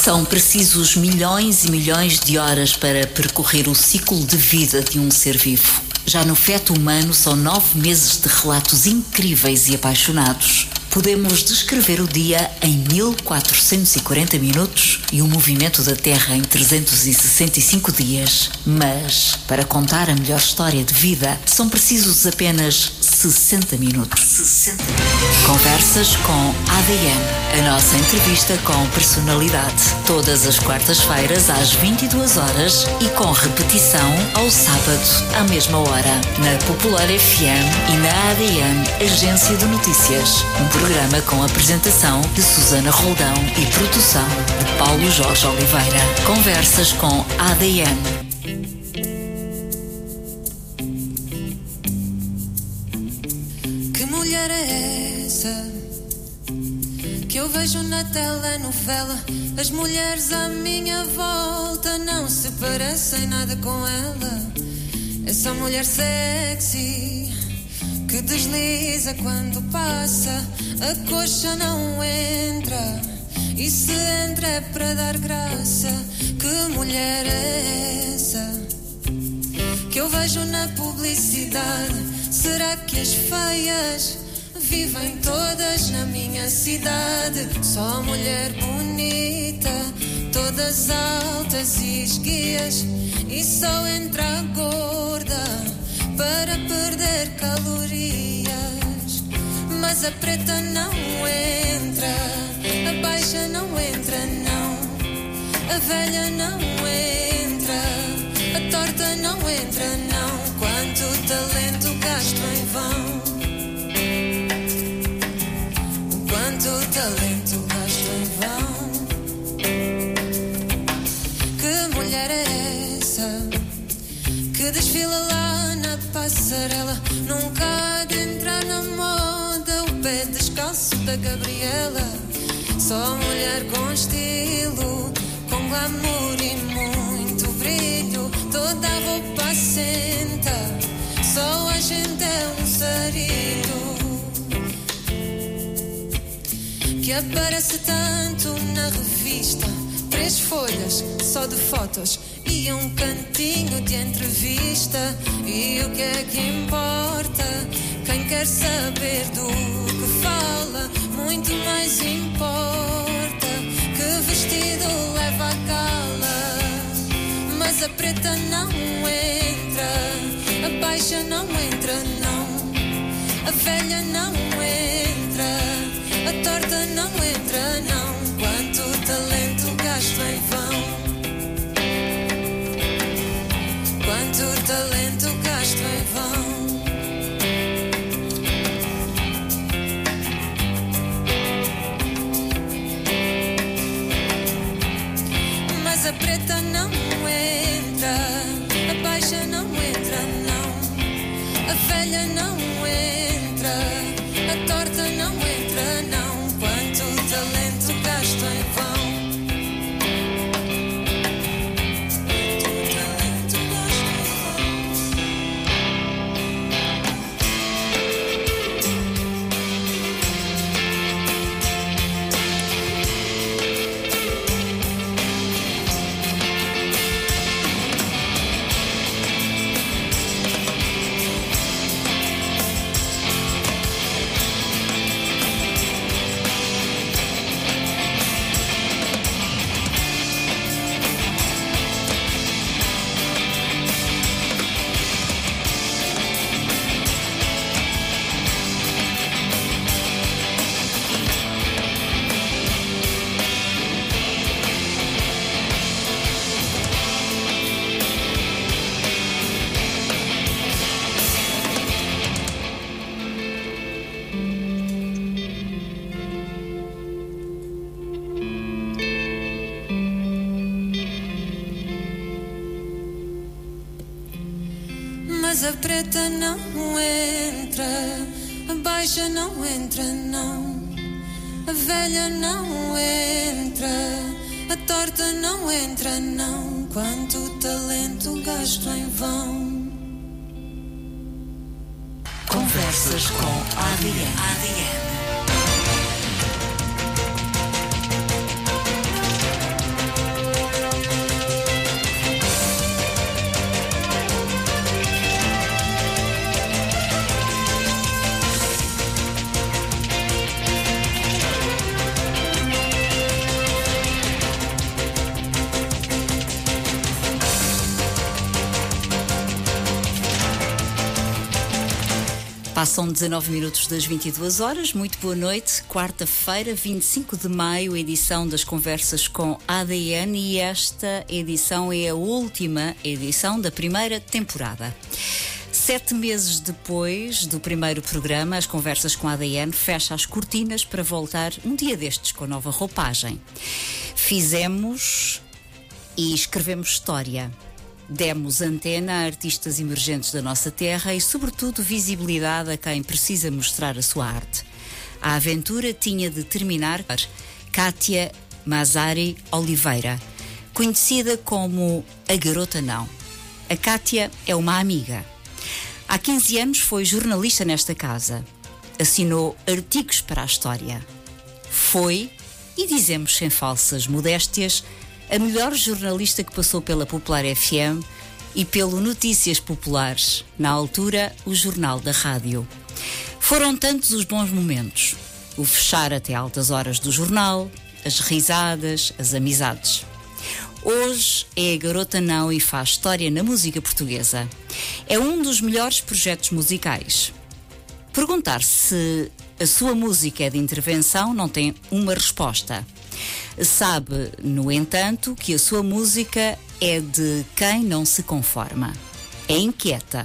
São precisos milhões e milhões de horas para percorrer o ciclo de vida de um ser vivo. Já no feto humano são nove meses de relatos incríveis e apaixonados. Podemos descrever o dia em 1440 minutos e o movimento da Terra em 365 dias. Mas, para contar a melhor história de vida, são precisos apenas 60 minutos. 60 Conversas com ADN. A nossa entrevista com personalidade. Todas as quartas-feiras às 22 horas e com repetição ao sábado à mesma hora. Na Popular FM e na ADN, Agência de Notícias. Um programa com apresentação de Susana Roldão e produção de Paulo Jorge Oliveira. Conversas com ADN. Que mulher é essa que eu vejo na telenovela? As mulheres à minha volta não se parecem nada com ela. Essa mulher sexy que desliza quando passa, a coxa não entra. E se entra é para dar graça. Que mulher é essa? que eu vejo na publicidade. Será que as feias vivem todas na minha cidade? Só mulher bonita, todas altas e esguias. E só entra gorda para perder calorias. Mas a preta não entra, a baixa não entra, não. A velha não entra, a torta não entra, não. Quanto talento gasto em vão. Quanto talento gasto em vão. Que mulher é essa que desfila lá passarela? Nunca de entrar na moda o pé descalço da Gabriela. Só mulher com estilo, com glamour e muito brilho. Toda a roupa assenta, só a gente é um sarilho. Que aparece tanto na revista. Três folhas só de fotos um cantinho de entrevista. E o que é que importa? Quem quer saber do que fala, muito mais importa. Que vestido leva a cala? Mas a preta não entra, a baixa não entra, não. A velha não entra, a torta não entra, não. Quanto talento gasto em vão. Quanto talento gasto em vão. Mas a preta não entra, a baixa não entra, não. A velha não entra, a baixa não entra, não. A velha não entra, a torta não entra, não. Quanto talento gasto em vão. Conversas com ADN. ADN. Passam 19 minutos das 22 horas. Muito boa noite. Quarta-feira, 25 de maio, edição das conversas com ADN e esta edição é a última edição da primeira temporada. Sete meses depois do primeiro programa, as conversas com a ADN fecha as cortinas para voltar um dia destes com nova roupagem. Fizemos e escrevemos história. Demos antena a artistas emergentes da nossa terra e, sobretudo, visibilidade a quem precisa mostrar a sua arte. A aventura tinha de terminar Kátia Mazari Oliveira, conhecida como a Garota Não. A Kátia é uma amiga. Há 15 anos foi jornalista nesta casa. Assinou artigos para a história. Foi, e dizemos sem falsas modéstias, a melhor jornalista que passou pela Popular FM e pelo Notícias Populares, na altura, o Jornal da Rádio. Foram tantos os bons momentos. O fechar até altas horas do jornal, as risadas, as amizades. Hoje é a garota não e faz história na música portuguesa. É um dos melhores projetos musicais. Perguntar se a sua música é de intervenção não tem uma resposta. Sabe, no entanto, que a sua música é de quem não se conforma. É inquieta.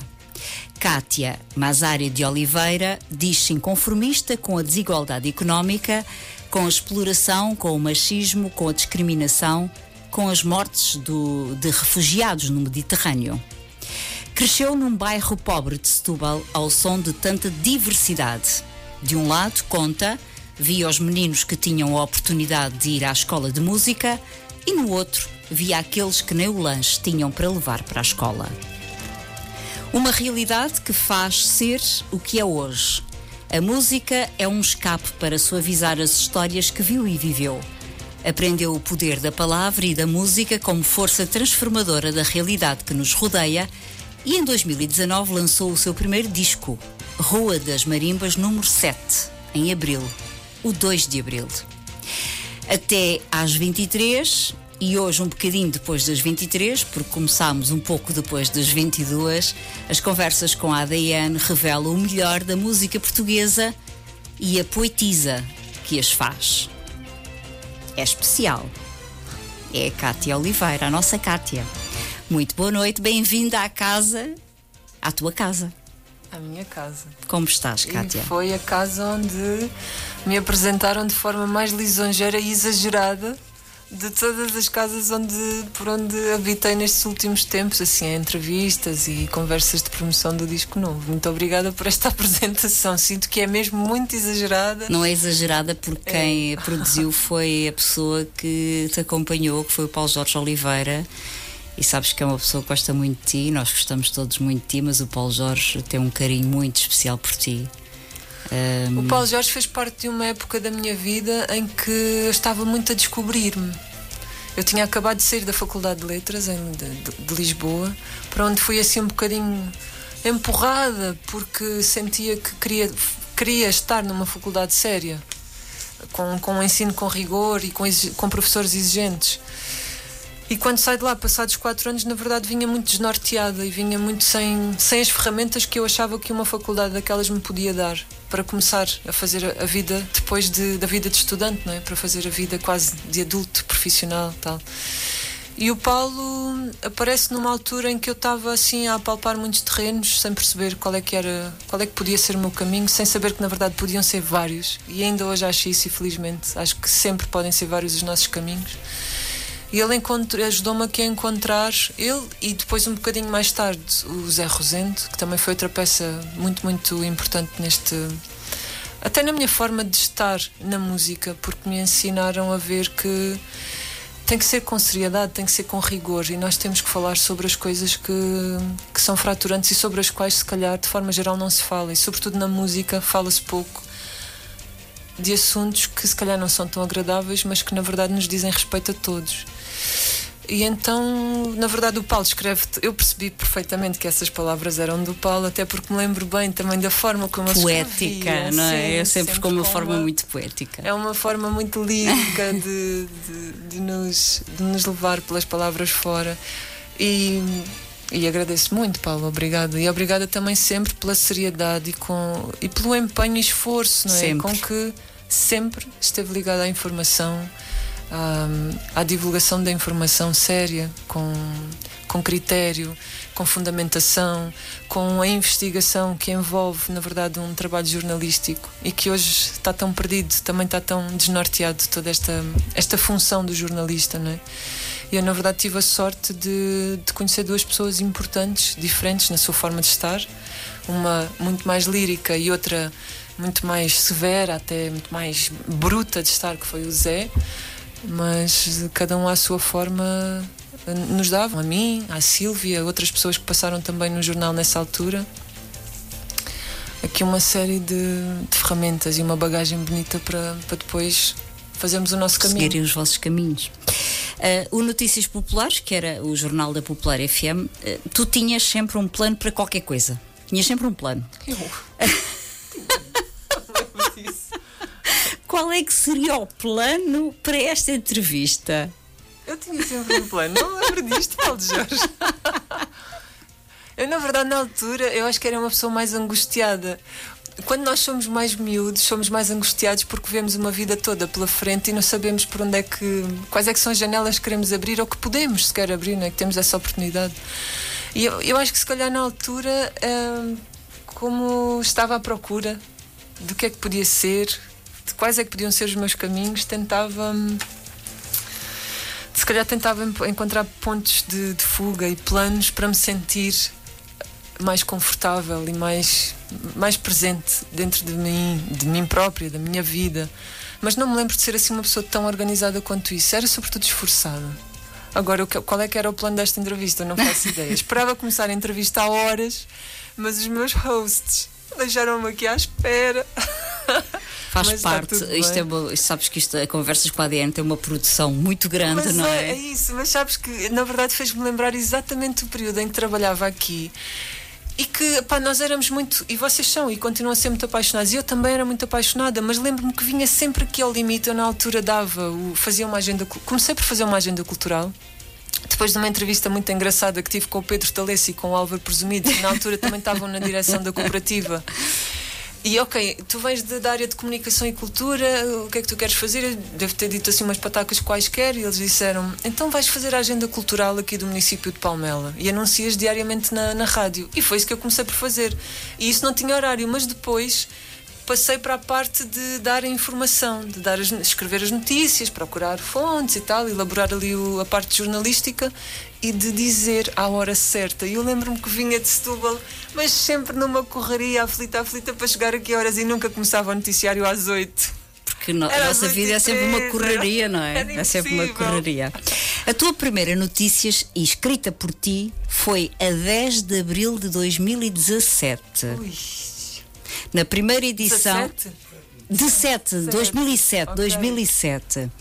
Kátia Mazari de Oliveira diz-se inconformista com a desigualdade económica, com a exploração, com o machismo, com a discriminação, com as mortes do, de refugiados no Mediterrâneo. Cresceu num bairro pobre de Setúbal ao som de tanta diversidade. De um lado, conta, via os meninos que tinham a oportunidade de ir à escola de música e no outro, via aqueles que nem o lanche tinham para levar para a escola. Uma realidade que faz ser o que é hoje. A música é um escape para suavizar as histórias que viu e viveu. Aprendeu o poder da palavra e da música como força transformadora da realidade que nos rodeia e em 2019 lançou o seu primeiro disco, Rua das Marimbas, número 7, em abril, o 2 de abril. Até às 23 e hoje um bocadinho depois das 23, porque começámos um pouco depois das 22, as conversas com a ADN revelam o melhor da música portuguesa e a poetisa que as faz. É especial. É a Cátia Oliveira, a nossa Cátia. Muito boa noite, bem-vinda à casa, à tua casa. A minha casa. Como estás, Cátia? E foi a casa onde me apresentaram de forma mais lisonjeira e exagerada de todas as casas onde, por onde habitei nestes últimos tempos, assim, entrevistas e conversas de promoção do disco novo. Muito obrigada por esta apresentação. Sinto que é mesmo muito exagerada. Não é exagerada porque quem é. produziu foi a pessoa que te acompanhou, que foi o Paulo Jorge Oliveira. E sabes que é uma pessoa que gosta muito de ti, nós gostamos todos muito de ti, mas o Paulo Jorge tem um carinho muito especial por ti. Um... O Paulo Jorge fez parte de uma época da minha vida em que eu estava muito a descobrir-me. Eu tinha acabado de sair da Faculdade de Letras em, de, de, Lisboa, para onde fui assim um bocadinho empurrada, porque sentia que queria, queria estar numa faculdade séria, com, com um ensino com rigor e com, com professores exigentes. E quando saí de lá, passados quatro anos, na verdade vinha muito desnorteada e vinha muito sem, sem as ferramentas que eu achava que uma faculdade daquelas me podia dar para começar a fazer a vida depois de, da vida de estudante, não é? Para fazer a vida quase de adulto, profissional tal. E o Paulo aparece numa altura em que eu estava assim a apalpar muitos terrenos, sem perceber qual é que era, qual é que podia ser o meu caminho, sem saber que na verdade podiam ser vários. E ainda hoje acho isso e felizmente acho que sempre podem ser vários os nossos caminhos. E ele ajudou-me aqui a encontrar ele e depois um bocadinho mais tarde o Zé Rosendo, que também foi outra peça muito, muito importante neste. Até na minha forma de estar na música, porque me ensinaram a ver que tem que ser com seriedade, tem que ser com rigor e nós temos que falar sobre as coisas que, que são fraturantes e sobre as quais, se calhar, de forma geral, não se fala. E, sobretudo, na música, fala-se pouco de assuntos que, se calhar, não são tão agradáveis, mas que, na verdade, nos dizem respeito a todos. E então, na verdade, o Paulo escreve. Eu percebi perfeitamente que essas palavras eram do Paulo, até porque me lembro bem também da forma como ele Poética, escrevia, não é? Sim, é sempre, com uma forma uma, muito poética. É uma forma muito lírica de, de, de, nos, de nos levar pelas palavras fora. E, e agradeço muito, Paulo, obrigada. E obrigada também sempre pela seriedade e, com, e pelo empenho e esforço, não é? Sempre. Com que sempre esteve ligada à informação, à, à divulgação da informação séria, com, com critério, com fundamentação, com a investigação que envolve, na verdade, um trabalho jornalístico e que hoje está tão perdido, também está tão desnorteado toda esta, esta função do jornalista, não é? Eu, na verdade, tive a sorte de, de conhecer duas pessoas importantes, diferentes na sua forma de estar. Uma muito mais lírica e outra muito mais severa, até muito mais bruta de estar, que foi o Zé. Mas cada um à sua forma nos davam, a mim, à Sílvia, outras pessoas que passaram também no jornal nessa altura. Aqui uma série de, de ferramentas e uma bagagem bonita para, para depois fazermos o nosso caminho. Seguirem os vossos caminhos. Uh, o Notícias Populares, que era o jornal da Popular FM, uh, tu tinhas sempre um plano para qualquer coisa. Tinhas sempre um plano. Eu. Qual é que seria o plano para esta entrevista? Eu tinha sempre um plano. Não lembro disto, Paulo Jorge. Eu, na verdade, na altura, eu acho que era uma pessoa mais angustiada quando nós somos mais miúdos, somos mais angustiados porque vemos uma vida toda pela frente e não sabemos por onde é que. quais é que são as janelas que queremos abrir ou que podemos sequer abrir, não é? que temos essa oportunidade. E eu, eu acho que se calhar na altura, hum, como estava à procura do que é que podia ser, de quais é que podiam ser os meus caminhos, tentava. Hum, se calhar tentava encontrar pontos de, de fuga e planos para me sentir mais confortável e mais, mais presente dentro de mim, de mim própria, da minha vida. Mas não me lembro de ser assim uma pessoa tão organizada quanto isso. Era sobretudo esforçada. Agora, qual é que era o plano desta entrevista? Não faço ideia. Esperava começar a entrevista há horas, mas os meus hosts deixaram-me aqui à espera. Faz mas parte, isto é uma, sabes que isto, a Conversas com a ADN tem uma produção muito grande, mas não é? É, é isso, mas sabes que na verdade fez-me lembrar exatamente o período em que trabalhava aqui e que pá, nós éramos muito, e vocês são, e continuam a ser muito apaixonados, e eu também era muito apaixonada, mas lembro-me que vinha sempre aqui ao limite, eu na altura dava, o, fazia uma agenda, comecei por fazer uma agenda cultural, depois de uma entrevista muito engraçada que tive com o Pedro Talessi e com o Álvaro Presumido, que na altura também estavam na direção da cooperativa. E ok, tu vens da área de comunicação e cultura, o que é que tu queres fazer? Eu devo ter dito assim umas patacas quaisquer, e eles disseram: então vais fazer a agenda cultural aqui do município de Palmela e anuncias diariamente na, na rádio. E foi isso que eu comecei por fazer. E isso não tinha horário, mas depois passei para a parte de dar a informação, de dar as, escrever as notícias, procurar fontes e tal, elaborar ali o, a parte jornalística e de dizer à hora certa. E eu lembro-me que vinha de Setúbal, mas sempre numa correria aflita, aflita para chegar aqui a horas e nunca começava o noticiário às oito. Porque no, a nossa vida é sempre uma correria, não é? É sempre uma correria. A tua primeira notícias, escrita por ti, foi a 10 de abril de 2017. Ui. Na primeira edição. 17? 17, 2007, Ok. 2007.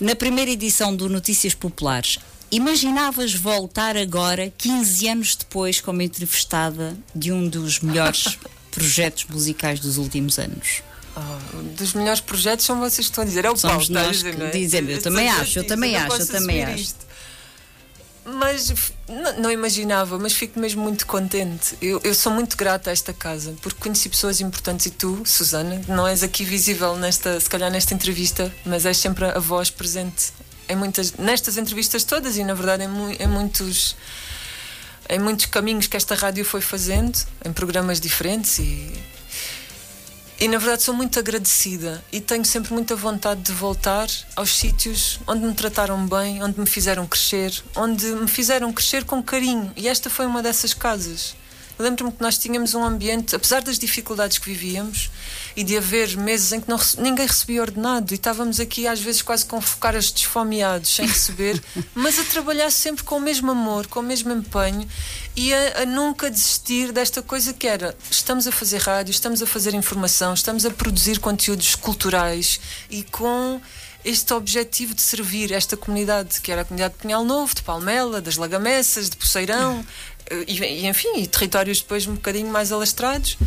Na primeira edição do Notícias Populares, imaginavas voltar agora, 15 anos depois, como entrevistada de um dos melhores projetos musicais dos últimos anos? Ah, dos melhores projetos são vocês que estão a dizer. É o Somos Paulo está a nós dizer, não é? dizemos. Eu Estou também acho, eu também acho, eu também acho. isto. Mas não, imaginava, mas fico mesmo muito contente. Eu, eu sou muito grata a esta casa, porque conheci pessoas importantes e tu, Susana, não és aqui visível nesta, se calhar nesta entrevista, mas és sempre a voz presente em muitas, nestas entrevistas todas e na verdade em, em muitos em muitos caminhos que esta rádio foi fazendo, em programas diferentes e e na verdade sou muito agradecida e tenho sempre muita vontade de voltar aos sítios onde me trataram bem, onde me fizeram crescer, onde me fizeram crescer com carinho. E esta foi uma dessas casas. Lembro-me que nós tínhamos um ambiente, apesar das dificuldades que vivíamos e de haver meses em que não ninguém recebia ordenado e estávamos aqui às vezes quase com focaras desfomeados, sem receber, mas a trabalhar sempre com o mesmo amor, com o mesmo empenho e a, a nunca desistir desta coisa que era estamos a fazer rádio, estamos a fazer informação, estamos a produzir conteúdos culturais e com este objetivo de servir esta comunidade, que era a comunidade de Pinhal Novo, de Palmela, das Lagamessas, de Poceirão, eh, e, e, enfim, e territórios depois um bocadinho mais alastrados.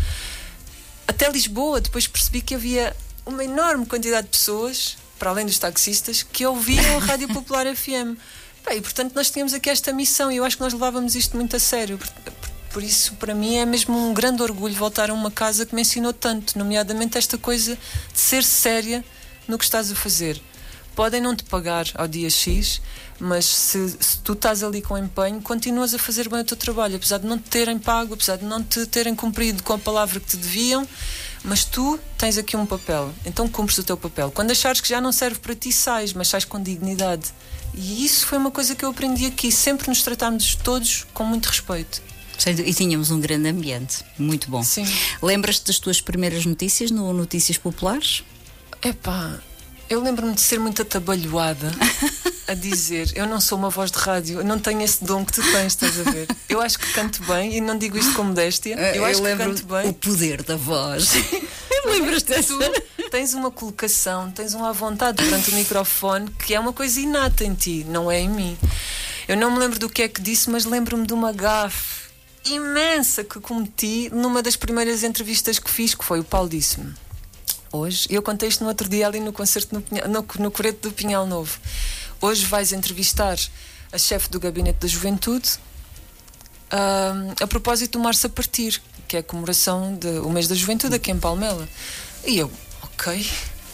Até Lisboa, depois percebi que havia uma enorme quantidade de pessoas, para além dos taxistas, que ouviam a Rádio Popular FM. e portanto nós tínhamos aqui esta missão e eu acho que nós levávamos isto muito a sério. Por isso, para mim, é mesmo um grande orgulho voltar a uma casa que me ensinou tanto, nomeadamente esta coisa de ser séria no que estás a fazer. Podem não te pagar ao dia X, mas se, se, tu estás ali com empenho, continuas a fazer bem o teu trabalho, apesar de não te terem pago, apesar de não te terem cumprido com a palavra que te deviam, mas tu tens aqui um papel, então cumpres o teu papel. Quando achares que já não serve para ti, sais, mas sais com dignidade. E isso foi uma coisa que eu aprendi aqui, sempre nos tratarmos todos com muito respeito. E tínhamos um grande ambiente, muito bom. Sim. Lembras-te das tuas primeiras notícias no Notícias Populares? Epá, eu lembro-me de ser muito atabalhoada a dizer: Eu não sou uma voz de rádio, eu não tenho esse dom que tu tens, estás a ver? Eu acho que canto bem e não digo isto com modéstia. Eu, eu acho que canto bem. O poder da voz. Lembras-te dessa? Tens uma colocação, tens uma vontade durante o microfone que é uma coisa inata em ti, não é em mim. Eu não me lembro do que é que disse, mas lembro-me de uma gafe imensa que cometi numa das primeiras entrevistas que fiz, que foi o Paulo disse-me hoje, eu contei isto no outro dia ali no concerto no, no, no Coreto do Pinhal Novo. Hoje vais entrevistar a chefe do Gabinete da Juventude uh, a propósito do Março a Partir, que é a comemoração do mês da juventude aqui em Palmela. E eu, ok.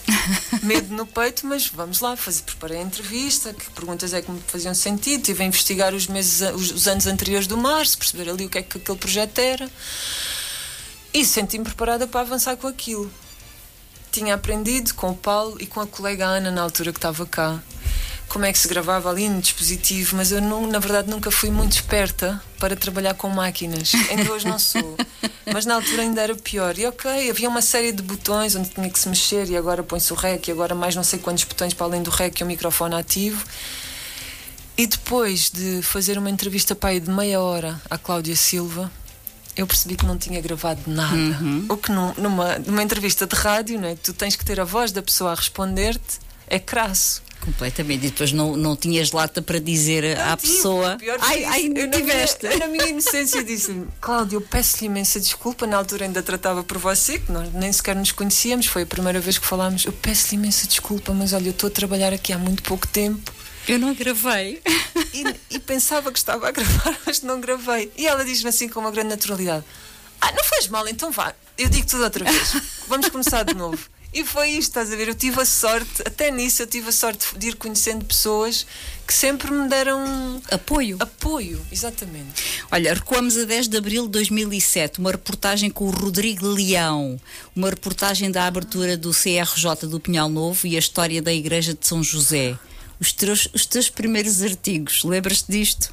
Medo no peito, mas vamos lá, fazer, preparei a entrevista, que perguntas é que me faziam sentido, estive a investigar os, meses, os, os anos anteriores do Março, perceber ali o que é que aquele projeto era. E senti-me preparada para avançar com aquilo tinha aprendido com o Paulo e com a colega Ana na altura que estava cá como é que se gravava ali no dispositivo, mas eu não, na verdade nunca fui muito esperta para trabalhar com máquinas. Ainda hoje não sou. Mas na altura ainda era pior. E ok, havia uma série de botões onde tinha que se mexer e agora põe-se o REC e agora mais não sei quantos botões para além do REC e o microfone ativo. E depois de fazer uma entrevista pai de meia hora à Cláudia Silva, eu percebi que não tinha gravado nada. Uhum. O que num, numa, numa entrevista de rádio, né, tu tens que ter a voz da pessoa a responder-te, é crasso. Completamente. E depois não, não tinhas lata para dizer não à tive, pessoa. Ai, ai, eu tiveste. Na minha, na minha inocência disse-lhe, Cláudio, eu peço-lhe imensa desculpa. Na altura ainda tratava por você, que nós nem sequer nos conhecíamos. Foi a primeira vez que falámos. Eu peço-lhe imensa desculpa, mas olha, eu estou a trabalhar aqui há muito pouco tempo. Eu não gravei. E, e pensava que estava a gravar, mas não gravei. E ela diz-me assim com uma grande naturalidade: Ah, não faz mal, então vá. Eu digo tudo outra vez. Vamos começar de novo. E foi isto, estás a ver? Eu tive a sorte, até nisso, eu tive a sorte de ir conhecendo pessoas que sempre me deram apoio. Apoio, exatamente. Olha, recuamos a 10 de abril de 2007, uma reportagem com o Rodrigo Leão, uma reportagem da abertura do CRJ do Pinhal Novo e a história da Igreja de São José os teus, os teus primeiros artigos. Lembras-te disto?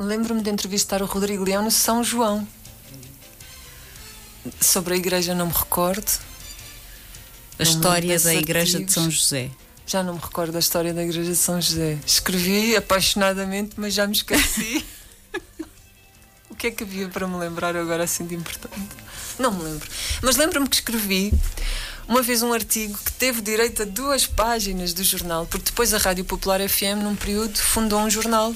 Lembro-me de entrevistar o Rodrigo Leão no São João. Sobre a igreja não me recordo. A não história da igreja artigos. de São José. Já não me recordo da história da igreja de São José. Escrevi apaixonadamente, mas já me esqueci. o que é que havia para me lembrar agora assim de importante? Não me lembro. Mas lembro-me que escrevi uma vez um artigo que teve direito a duas páginas do jornal, porque depois a Rádio Popular FM, num período, fundou um jornal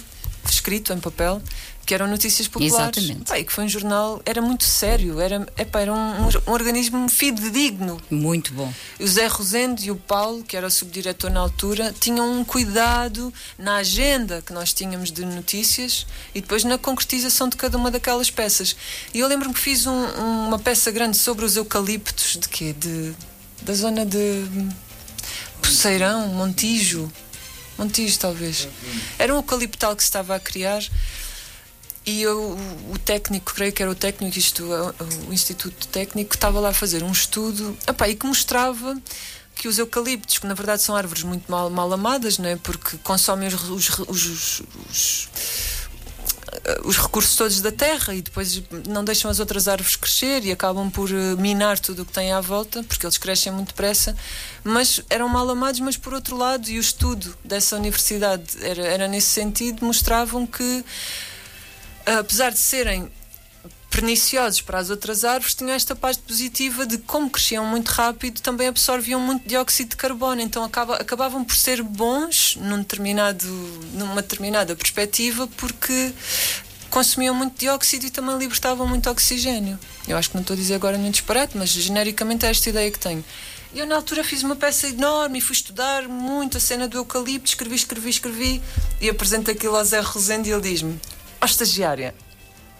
escrito em papel que eram notícias populares. Exatamente. E que foi um jornal, era muito sério, era, epá, era um, um, um, organismo fidedigno. Muito bom. O Zé Rosendo e o Paulo, que era o subdiretor na altura, tinham um cuidado na agenda que nós tínhamos de notícias e depois na concretização de cada uma daquelas peças. E eu lembro-me que fiz um, uma peça grande sobre os eucaliptos, de quê? De da zona de Poceirão, Montijo. Montijo, talvez. Era um eucaliptal que se estava a criar e eu, o técnico, creio que era o técnico, isto, o Instituto Técnico, estava lá a fazer um estudo epá, e que mostrava que os eucaliptos, que na verdade são árvores muito mal, mal amadas, não é? porque consomem os, os, os, os os recursos todos da terra e depois não deixam as outras árvores crescer e acabam por eh, minar tudo o que têm à volta, porque eles crescem muito depressa, mas eram mal amados, mas por outro lado, e o estudo dessa universidade era, era nesse sentido, mostravam que apesar de serem perniciosos para as outras árvores tinham esta parte positiva de como cresciam muito rápido também absorviam muito dióxido de carbono então acaba, acabavam por ser bons num determinado, numa determinada perspectiva porque consumiam muito dióxido e também libertavam muito oxigênio Eu acho que não estou a dizer agora nenhum disparate, mas genericamente é esta ideia que tenho. Eu, na altura, fiz uma peça enorme e fui estudar muito a cena do eucalipto, escrevi, escrevi, escrevi e apresento aquilo ao Zé Rosende e ele diz-me: Ó oh, estagiária,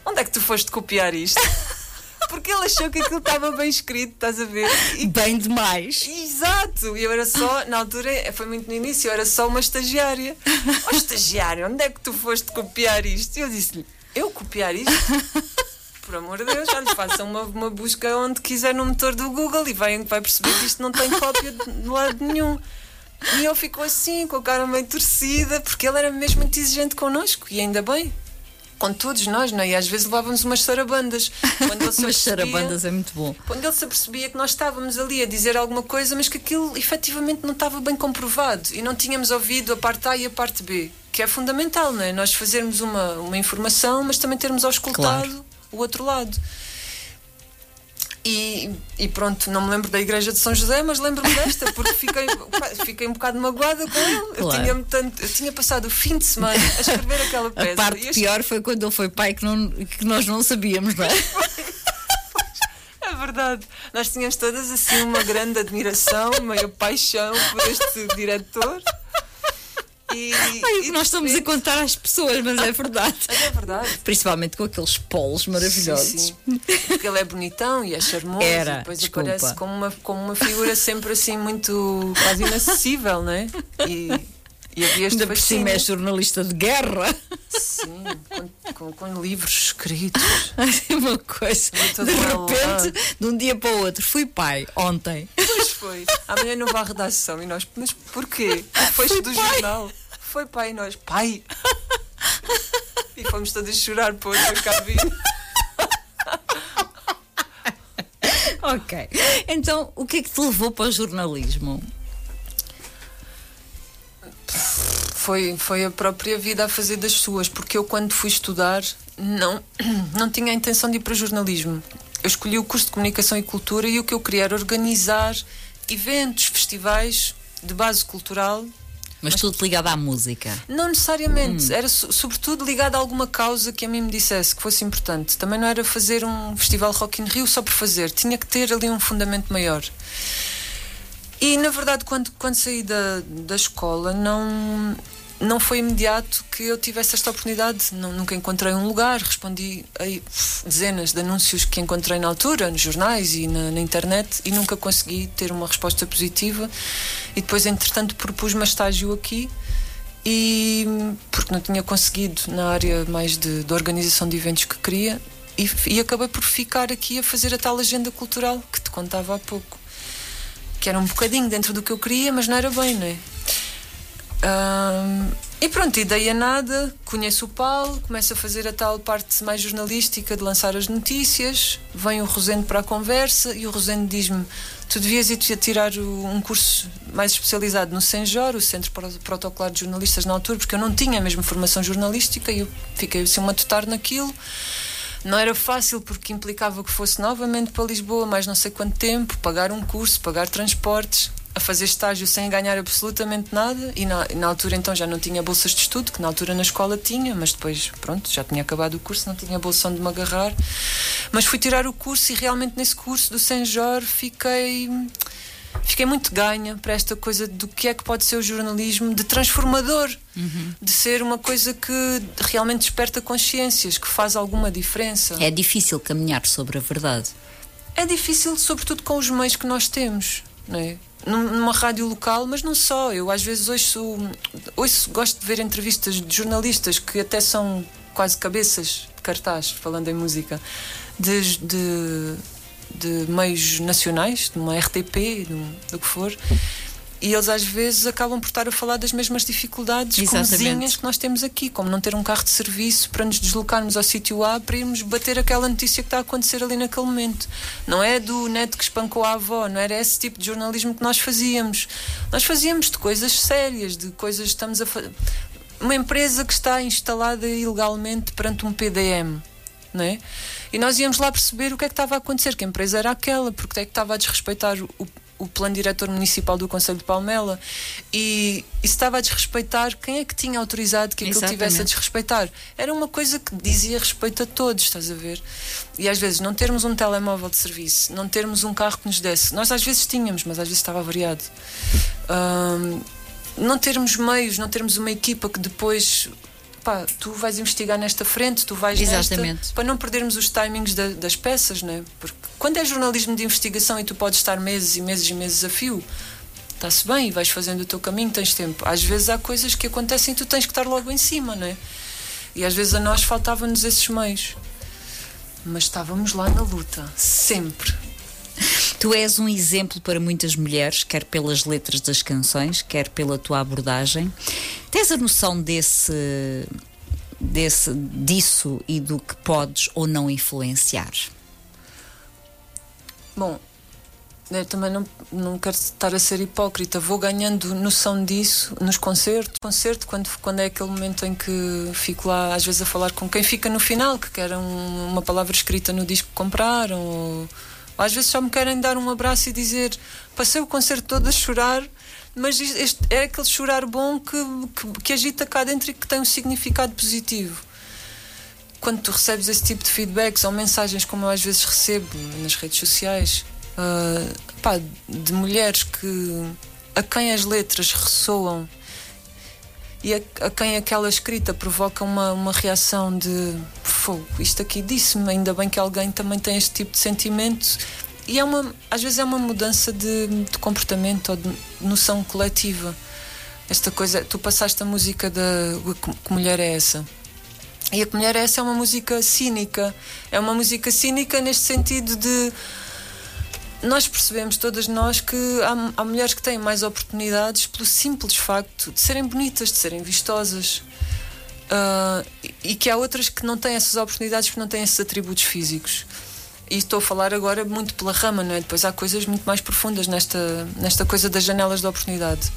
onde é que tu foste copiar isto? Porque ele achou que aquilo estava bem escrito, estás a ver? E, bem demais. Exato! E eu era só, na altura, foi muito no início, eu era só uma estagiária. Oh, estagiária, onde é que tu foste copiar isto? E eu disse-lhe: Eu copiar isto? por amor de Deus, olha, faça uma, uma busca onde quiser no motor do Google e vai, vai perceber que isto não tem cópia de lado nenhum. E ele ficou assim, com a cara meio torcida, porque ele era mesmo muito exigente connosco, e ainda bem. Com todos nós, não é? E às vezes levávamos umas sarabandas. Quando ele se umas sarabandas é muito bom. Quando ele se apercebia que nós estávamos ali a dizer alguma coisa, mas que aquilo efetivamente não estava bem comprovado e não tínhamos ouvido a parte A e a parte B, que é fundamental, não é? Nós fazermos uma, uma informação, mas também termos auscultado. Claro o outro lado. E, e, pronto, não me lembro da igreja de São José, mas lembro-me desta, porque fiquei, fiquei um bocado magoada com ele. Claro. Eu, tinha tanto, eu tinha passado o fim de semana a escrever aquela peça. A parte pior foi quando ele foi pai que, não, que nós não sabíamos, não é? É verdade. Nós tínhamos todas assim uma grande admiração, meio paixão por este diretor. E, Ai, nós estamos a contar às pessoas, mas é verdade. Mas é verdade. Principalmente com aqueles polos maravilhosos. Sim, sim. Porque ele é bonitão e é charmoso. Era, e depois desculpa. aparece como uma, como uma figura sempre assim muito quase inacessível, não é? E, e havia este Ainda por cima é jornalista de guerra. Sim, com, com, com livros escritos. uma coisa. De repente, de um dia para o outro, fui pai ontem. Pois foi. Amanhã não vá à redação. E nós, mas porquê? Foi do pai. jornal foi pai, e nós, pai! e fomos todos chorar por outra cabine. ok. Então, o que é que te levou para o jornalismo? Foi, foi a própria vida a fazer das suas, porque eu, quando fui estudar, não, não tinha a intenção de ir para jornalismo. Eu escolhi o curso de Comunicação e Cultura e o que eu queria era organizar eventos, festivais de base cultural mas, tudo ligado à música? Não necessariamente. Hum. Era sobretudo ligado a alguma causa que a mim me dissesse que fosse importante. Também não era fazer um festival Rock in Rio só por fazer. Tinha que ter ali um fundamento maior. E na verdade, quando, quando saí da, da escola, não, não foi imediato que eu tivesse esta oportunidade. Não, nunca encontrei um lugar. Respondi a dezenas de anúncios que encontrei na altura, nos jornais e na, na, internet, e nunca consegui ter uma resposta positiva. E depois, entretanto, propus-me estágio aqui. E porque não tinha conseguido na área mais de, de organização de eventos que queria, e, e acabei por ficar aqui a fazer a tal agenda cultural que te contava há pouco. Que era um bocadinho dentro do que eu queria, mas não era bem, não é? Um, e pronto, ideia nada, conheço o Paulo, começo a fazer a tal parte mais jornalística de lançar as notícias, vem o Rosendo para a conversa e o Rosendo diz-me: Tu devias ir tirar um curso mais especializado no Senjor, o Centro Protocolar de Jornalistas na altura, porque eu não tinha a mesma formação jornalística e eu fiquei assim uma tutar naquilo. Não era fácil porque implicava que fosse novamente para Lisboa, mais não sei quanto tempo, pagar um curso, pagar transportes a fazer estágio sem ganhar absolutamente nada e na, na, altura então já não tinha bolsas de estudo, que na altura na escola tinha, mas depois, pronto, já tinha acabado o curso, não tinha bolsa onde me agarrar. Mas fui tirar o curso e realmente nesse curso do Saint Jorge fiquei fiquei muito ganha para esta coisa do que é que pode ser o jornalismo de transformador, uhum. de ser uma coisa que realmente desperta consciências, que faz alguma diferença. É difícil caminhar sobre a verdade. É difícil, sobretudo com os meios que nós temos, não é? Numa rádio local, mas não só. Eu às vezes ouço, ouço, gosto de ver entrevistas de jornalistas que até são quase cabeças de cartaz, falando em música, de, de, de meios nacionais, de uma RTP, do que for, e eles às vezes acabam por estar a falar das mesmas dificuldades comezinhas que nós temos aqui, como não ter um carro de serviço para nos deslocarmos ao sítio A para irmos bater aquela notícia que está a acontecer ali naquele momento. Não é do neto que espancou a avó, não era esse tipo de jornalismo que nós fazíamos. Nós fazíamos de coisas sérias, de coisas que estamos a fazer. Uma empresa que está instalada ilegalmente perante um PDM. Não é? E nós íamos lá perceber o que é que estava a acontecer, que a empresa era aquela, porque é que estava a desrespeitar o, o plano diretor municipal do Conselho de Palmela e, estava a desrespeitar quem é que tinha autorizado que aquilo Exatamente. tivesse a desrespeitar. Era uma coisa que dizia respeito a todos, estás a ver? E às vezes não termos um telemóvel de serviço, não termos um carro que nos desse. Nós às vezes tínhamos, mas às vezes estava variado. Um, não termos meios, não termos uma equipa que depois pá, tu vais investigar nesta frente, tu vais Exatamente. nesta, para não perdermos os timings da, das peças, né? Porque quando é jornalismo de investigação e tu podes estar meses e meses e meses a fio, está-se bem e vais fazendo o teu caminho, tens tempo. Às vezes há coisas que acontecem e tu tens que estar logo em cima, não é? E às vezes a nós faltavam-nos esses meios. Mas estávamos lá na luta, sempre. Tu és um exemplo para muitas mulheres, quer pelas letras das canções, quer pela tua abordagem. Tens a noção desse, desse, disso e do que podes ou não influenciar? Bom, eu também não, não quero estar a ser hipócrita. Vou ganhando noção disso nos concertos. Concerto, quando, quando é aquele momento em que fico lá, às vezes, a falar com quem fica no final, que quer um, uma palavra escrita no disco que compraram. Ou, às vezes só me querem dar um abraço e dizer passei o concerto todo a chorar, mas este é aquele chorar bom que, que, que agita cá dentro e que tem um significado positivo. Quando tu recebes esse tipo de feedbacks ou mensagens como eu às vezes recebo nas redes sociais, uh, pá, de mulheres que a quem as letras ressoam e a, a, quem aquela escrita provoca uma, uma reação de fogo, isto aqui disse-me, ainda bem que alguém também tem este tipo de sentimento e é uma, às vezes é uma mudança de, de comportamento ou de noção coletiva. Esta coisa, tu passaste a música da Que Mulher é essa? E a Que Mulher é essa é uma música cínica. É uma música cínica neste sentido de nós percebemos, todas nós, que há, há, mulheres que têm mais oportunidades pelo simples facto de serem bonitas, de serem vistosas. Uh, e que há outras que não têm essas oportunidades porque não têm esses atributos físicos. E estou a falar agora muito pela rama, não é? Depois há coisas muito mais profundas nesta, nesta coisa das janelas de oportunidade.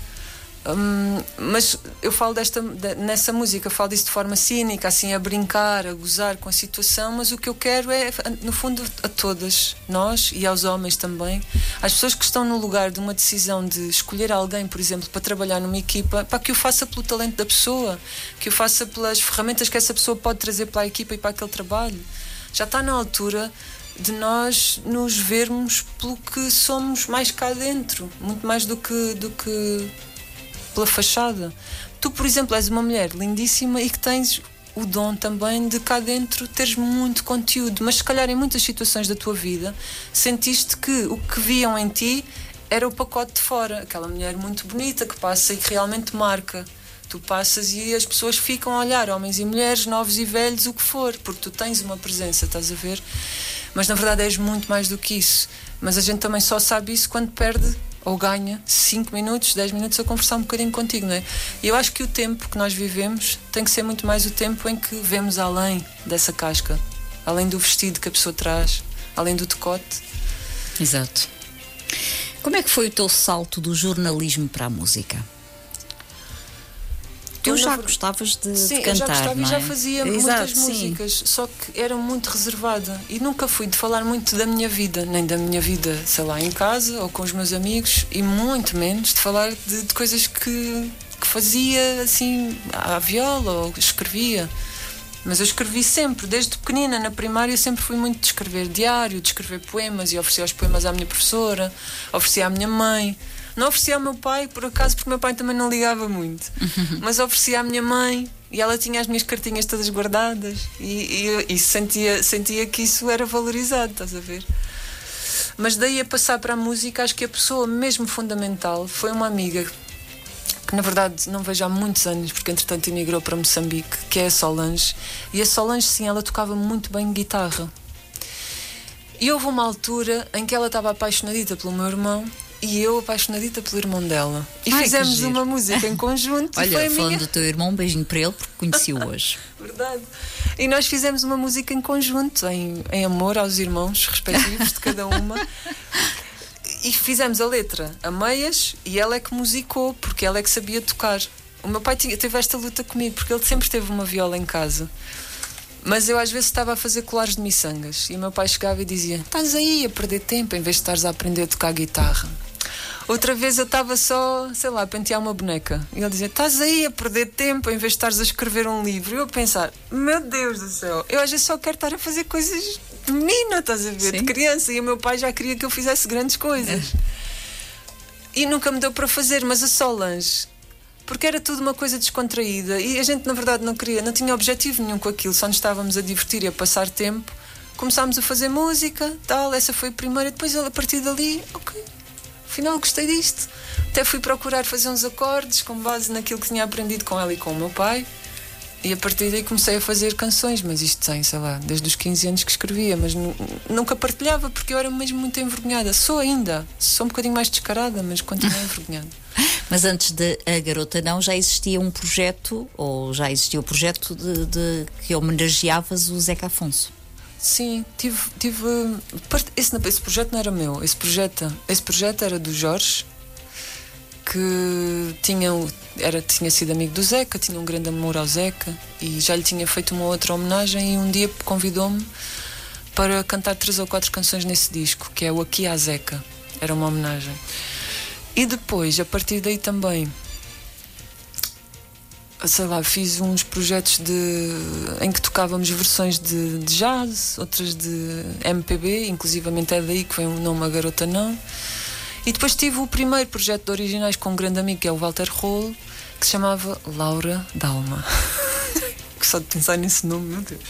Hum, mas eu falo desta, nessa música, falo disso de forma cínica, assim, a brincar, a gozar com a situação, mas o que eu quero é, no fundo, a todas, nós e aos homens também, às pessoas que estão no lugar de uma decisão de escolher alguém, por exemplo, para trabalhar numa equipa, para que o faça pelo talento da pessoa, que o faça pelas ferramentas que essa pessoa pode trazer para a equipa e para aquele trabalho. Já está na altura de nós nos vermos pelo que somos mais cá dentro, muito mais do que, do que pela fachada. Tu, por exemplo, és uma mulher lindíssima e que tens o dom também de cá dentro teres muito conteúdo, mas se calhar em muitas situações da tua vida sentiste que o que viam em ti era o pacote de fora, aquela mulher muito bonita que passa e que realmente marca. Tu passas e as pessoas ficam a olhar, homens e mulheres, novos e velhos, o que for, porque tu tens uma presença, estás a ver? Mas na verdade és muito mais do que isso. Mas a gente também só sabe isso quando perde ou ganha 5 minutos, 10 minutos a conversar um bocadinho contigo, não é? E eu acho que o tempo que nós vivemos tem que ser muito mais o tempo em que vemos além dessa casca, além do vestido que a pessoa traz, além do decote. Exato. Como é que foi o teu salto do jornalismo para a música? Tu já gostavas de, sim, de cantar, já gostava é? e já fazia Exato, muitas músicas, sim. só que era muito reservada e nunca fui de falar muito da minha vida, nem da minha vida, sei lá, em casa ou com os meus amigos e muito menos de falar de, de coisas que, que fazia assim à viola ou escrevia. Mas eu escrevi sempre, desde pequenina, na primária, eu sempre fui muito de escrever diário, de escrever poemas e oferecia os poemas à minha professora, oferecia à minha mãe. Não oferecia ao meu pai, por acaso, porque meu pai também não ligava muito. Uhum. Mas oferecia à minha mãe e ela tinha as minhas cartinhas todas guardadas e, e, e sentia, sentia que isso era valorizado, estás a ver? Mas daí a passar para a música, acho que a pessoa mesmo fundamental foi uma amiga que na verdade não vejo há muitos anos, porque entretanto emigrou para Moçambique, que é a Solange. E a Solange, sim, ela tocava muito bem guitarra. E houve uma altura em que ela estava apaixonadita pelo meu irmão e eu apaixonadita pelo irmão dela. E Ai, fizemos uma música em conjunto. Olha, foi falando minha... do teu irmão, um beijinho para ele, porque conheci-o hoje. Verdade. E nós fizemos uma música em conjunto, em, em amor aos irmãos respectivos de cada uma. e fizemos a letra a meias e ela é que musicou, porque ela é que sabia tocar. O meu pai tinha, teve esta luta comigo, porque ele sempre teve uma viola em casa. Mas eu às vezes estava a fazer colares de miçangas e o meu pai chegava e dizia: Estás aí a perder tempo em vez de estares a aprender a tocar guitarra. Outra vez eu estava só, sei lá, a pentear uma boneca. E ele dizia: Estás aí a perder tempo em vez de estares a escrever um livro. E eu a pensar: Meu Deus do céu, eu às vezes só quero estar a fazer coisas de menina, estás a ver? Sim. De criança. E o meu pai já queria que eu fizesse grandes coisas. É. E nunca me deu para fazer, mas a Solange porque era tudo uma coisa descontraída e a gente na verdade não queria, não tinha objetivo nenhum com aquilo, só nos estávamos a divertir e a passar tempo. Começámos a fazer música, tal, essa foi a primeira, depois a partir dali, ok, afinal gostei disto. Até fui procurar fazer uns acordes com base naquilo que tinha aprendido com ela e com o meu pai. E a partir daí comecei a fazer canções, mas isto tem, sei lá, desde os 15 anos que escrevia, mas nunca partilhava porque eu era mesmo muito envergonhada. Sou ainda, sou um bocadinho mais descarada, mas continuo envergonhada. Mas antes de A Garota Não, já existia um projeto, ou já existia o um projeto de, de, que homenageavas o Zeca Afonso? Sim, tive. tive esse, esse projeto não era meu, esse projeto, esse projeto era do Jorge, que tinha, era, tinha sido amigo do Zeca, tinha um grande amor ao Zeca e já lhe tinha feito uma outra homenagem e um dia convidou-me para cantar três ou quatro canções nesse disco, que é o Aqui à Zeca. Era uma homenagem. E depois, a partir daí também, sei lá, fiz uns projetos de, em que tocávamos versões de, de jazz, outras de MPB, inclusivamente é daí que vem o nome A Garota Não. E depois tive o primeiro projeto de originais com um grande amigo, que é o Walter Roll, que se chamava Laura Dalma. só de pensar nesse nome, meu Deus.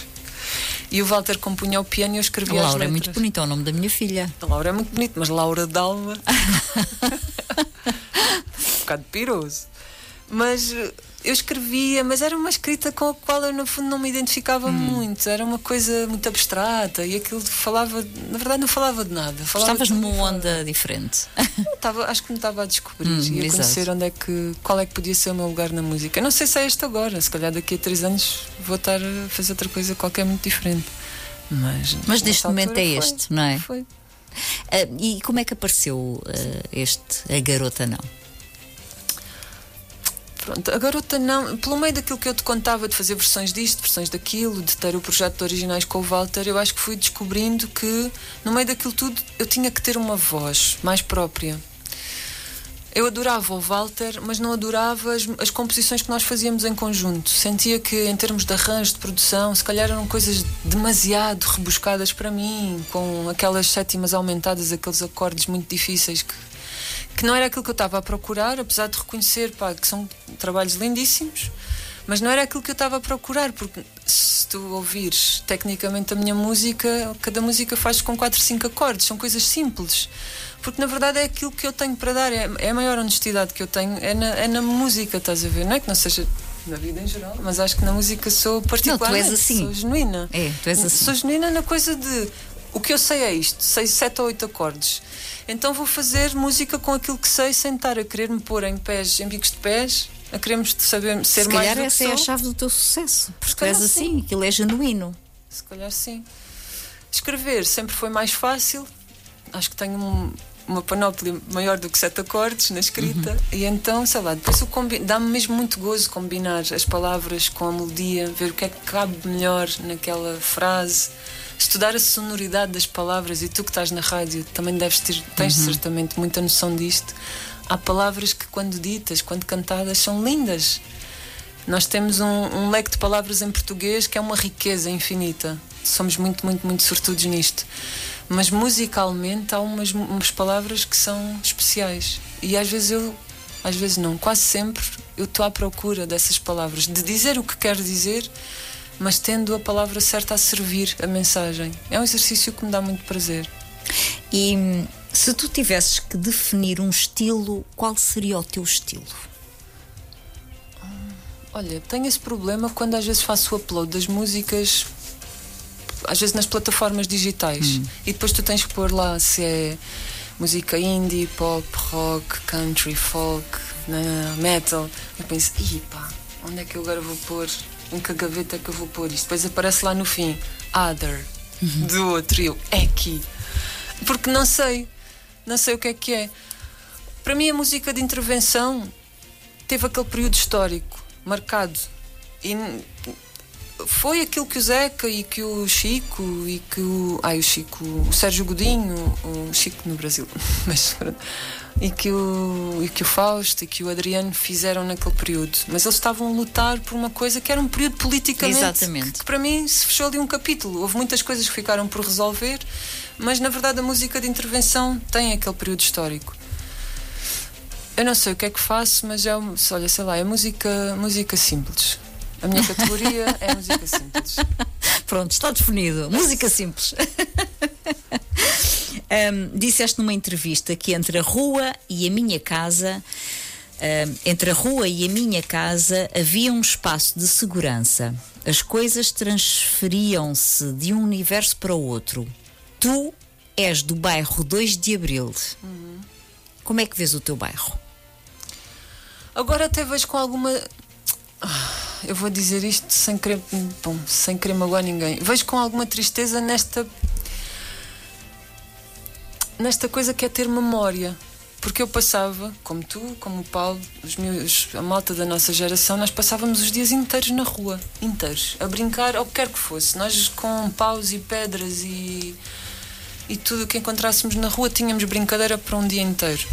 E o Walter compunha o piano e eu escrevia a Laura é muito bonito, é o nome da minha filha. A Laura é muito bonito, mas Laura Dalma. um bocado piroso. Mas eu escrevia, mas era uma escrita com a qual eu no fundo não me identificava hum. muito. Era uma coisa muito abstrata e aquilo falava, na verdade, não falava de nada. Falava Estavas numa onda diferente. Estava, acho que me estava a descobrir hum, e a conhecer onde é que, qual é que podia ser o meu lugar na música. Eu não sei se é este agora, se calhar daqui a três anos vou estar a fazer outra coisa qualquer muito diferente. Mas, mas neste momento é este, foi, não é? Foi. Uh, e como é que apareceu uh, este A Garota Não? Pronto, a garota não. Pelo meio daquilo que eu te contava de fazer versões disto, versões daquilo, de ter o projeto de originais com o Walter, eu acho que fui descobrindo que no meio daquilo tudo eu tinha que ter uma voz mais própria. Eu adorava o Walter, mas não adorava as, as, composições que nós fazíamos em conjunto. Sentia que, em termos de arranjo, de produção, se calhar eram coisas demasiado rebuscadas para mim, com aquelas sétimas aumentadas, aqueles acordes muito difíceis que, que não era aquilo que eu estava a procurar, apesar de reconhecer pá, que são trabalhos lindíssimos, mas não era aquilo que eu estava a procurar, porque se tu ouvires tecnicamente a minha música, cada música faz com 4, 5 acordes, são coisas simples porque na verdade é aquilo que eu tenho para dar, é, é a maior honestidade que eu tenho, é na, é na música, estás a ver? Não é que não seja na vida em geral, mas acho que na música sou particular. Não, tu és assim. Sou genuína. É, tu és assim. Sou genuína na coisa de. O que eu sei é isto, sei sete ou oito acordes. Então vou fazer música com aquilo que sei, sem estar a querer me pôr em pés, em bicos de pés, a queremos saber ser Se mais. Se calhar essa é a chave do teu sucesso, porque tu és assim, aquilo é genuíno. Se calhar sim. Escrever sempre foi mais fácil. Acho que tenho um, uma panóplia maior do que sete acordes na escrita uhum. e então, sei lá, depois dá-me mesmo muito gozo combinar as palavras com a melodia, ver o que é que cabe melhor naquela frase, estudar a sonoridade das palavras e tu que estás na rádio também deves ter, tens uhum. certamente muita noção disto. Há palavras que quando ditas, quando cantadas, são lindas. Nós temos um, um leque de palavras em português que é uma riqueza infinita. Somos muito, muito, muito sortudos nisto mas musicalmente há umas, umas palavras que são especiais. E às vezes eu, às vezes não, quase sempre eu estou à procura dessas palavras, de dizer o que quero dizer, mas tendo a palavra certa a servir a mensagem. É um exercício que me dá muito prazer. E se tu tivesses que definir um estilo, qual seria o teu estilo? Olha, tenho esse problema quando às vezes faço o upload das músicas às vezes nas plataformas digitais. Hum. E depois tu tens que pôr lá se é música indie, pop, rock, country, folk, metal. Eu penso, ih pá, onde é que eu agora vou pôr? Em que gaveta que eu vou pôr isto? Depois aparece lá no fim, other, do outro. Eu, é aqui. Porque não sei, não sei o que é que é. Para mim, a música de intervenção teve aquele período histórico marcado. E foi aquilo que o Zeca e que o Chico e que o. Ai, o Chico, o Sérgio Godinho, o Chico no Brasil, mas e que o e que o Fausto e que o Adriano fizeram naquele período, mas eles estavam a lutar por uma coisa que era um período politicamente Exatamente. que para mim se fechou ali um capítulo. Houve muitas coisas que ficaram por resolver, mas na verdade a música de intervenção tem aquele período histórico. Eu não sei o que é que faço, mas é, olha, sei lá, é música, música simples. A minha categoria é música simples. Pronto, está definido. Música simples. um, disseste numa entrevista que entre a rua e a minha casa. Entre a rua e a minha casa havia um espaço de segurança. As coisas transferiam-se de um universo para o outro. Tu és do bairro 2 de Abril. Uhum. Como é que vês o teu bairro? Agora até vejo com alguma. Ah, eu vou dizer isto sem querer, bom, sem querer magoar ninguém. Vejo com alguma tristeza nesta nesta coisa que é ter memória. Porque eu passava, como tu, como o Paulo, os meus, a malta da nossa geração, nós passávamos os dias inteiros na rua, inteiros, a brincar, ou quer que fosse. Nós com paus e pedras e, e tudo o que encontrássemos na rua tínhamos brincadeira para um dia inteiro.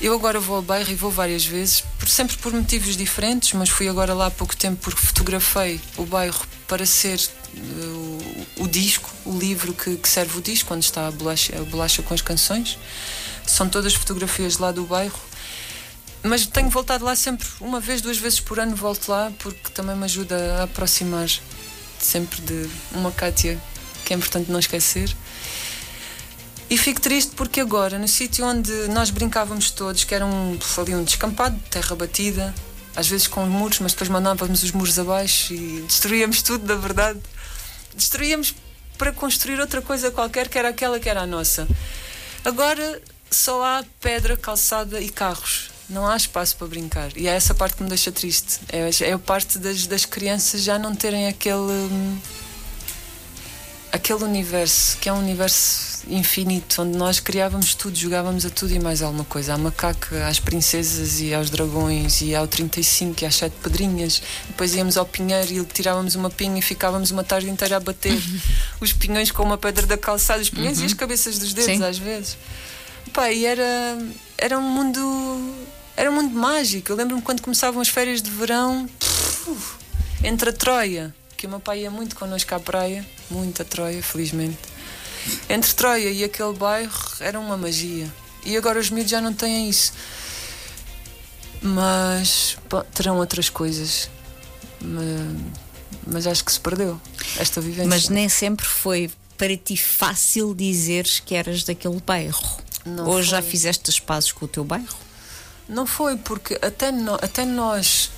Eu agora vou ao bairro e vou várias vezes, por, sempre por motivos diferentes, mas fui agora lá há pouco tempo porque fotografei o bairro para ser uh, o, disco, o livro que, que, serve o disco, quando está a bolacha, a bolacha com as canções. São todas fotografias lá do bairro. Mas tenho voltado lá sempre, uma vez, duas vezes por ano volto lá, porque também me ajuda a aproximar sempre de uma Cátia que é importante não esquecer. E fico triste porque agora, no sítio onde nós brincávamos todos, que era um, ali um descampado, terra batida, às vezes com muros, mas depois mandávamos os muros abaixo e destruíamos tudo, na verdade. Destruíamos para construir outra coisa qualquer que era aquela que era a nossa. Agora só há pedra, calçada e carros. Não há espaço para brincar. E é essa parte que me deixa triste. É, é a parte das, das crianças já não terem aquele. Aquele universo, que é um universo infinito, onde nós criávamos tudo, jogávamos a tudo e mais alguma coisa. À macaca, às princesas e aos dragões, e ao 35 e às sete pedrinhas. Depois íamos ao pinheiro e tirávamos uma pinha e ficávamos uma tarde inteira a bater os pinhões com uma pedra da calçada, os pinhões uhum. e as cabeças dos dedos, Sim. às vezes. Pá, e era, era um mundo. Era um mundo mágico. Eu lembro-me quando começavam as férias de verão, entre a Troia que o meu pai ia muito connosco à praia, muito a Troia, felizmente. Entre Troia e aquele bairro era uma magia. E agora os miúdos já não têm isso. Mas terão outras coisas. Mas, mas acho que se perdeu esta vivência. Mas nem sempre foi para ti fácil dizeres que eras daquele bairro. Não Ou foi. já fizeste as pazes com o teu bairro? Não foi, porque até, no, até nós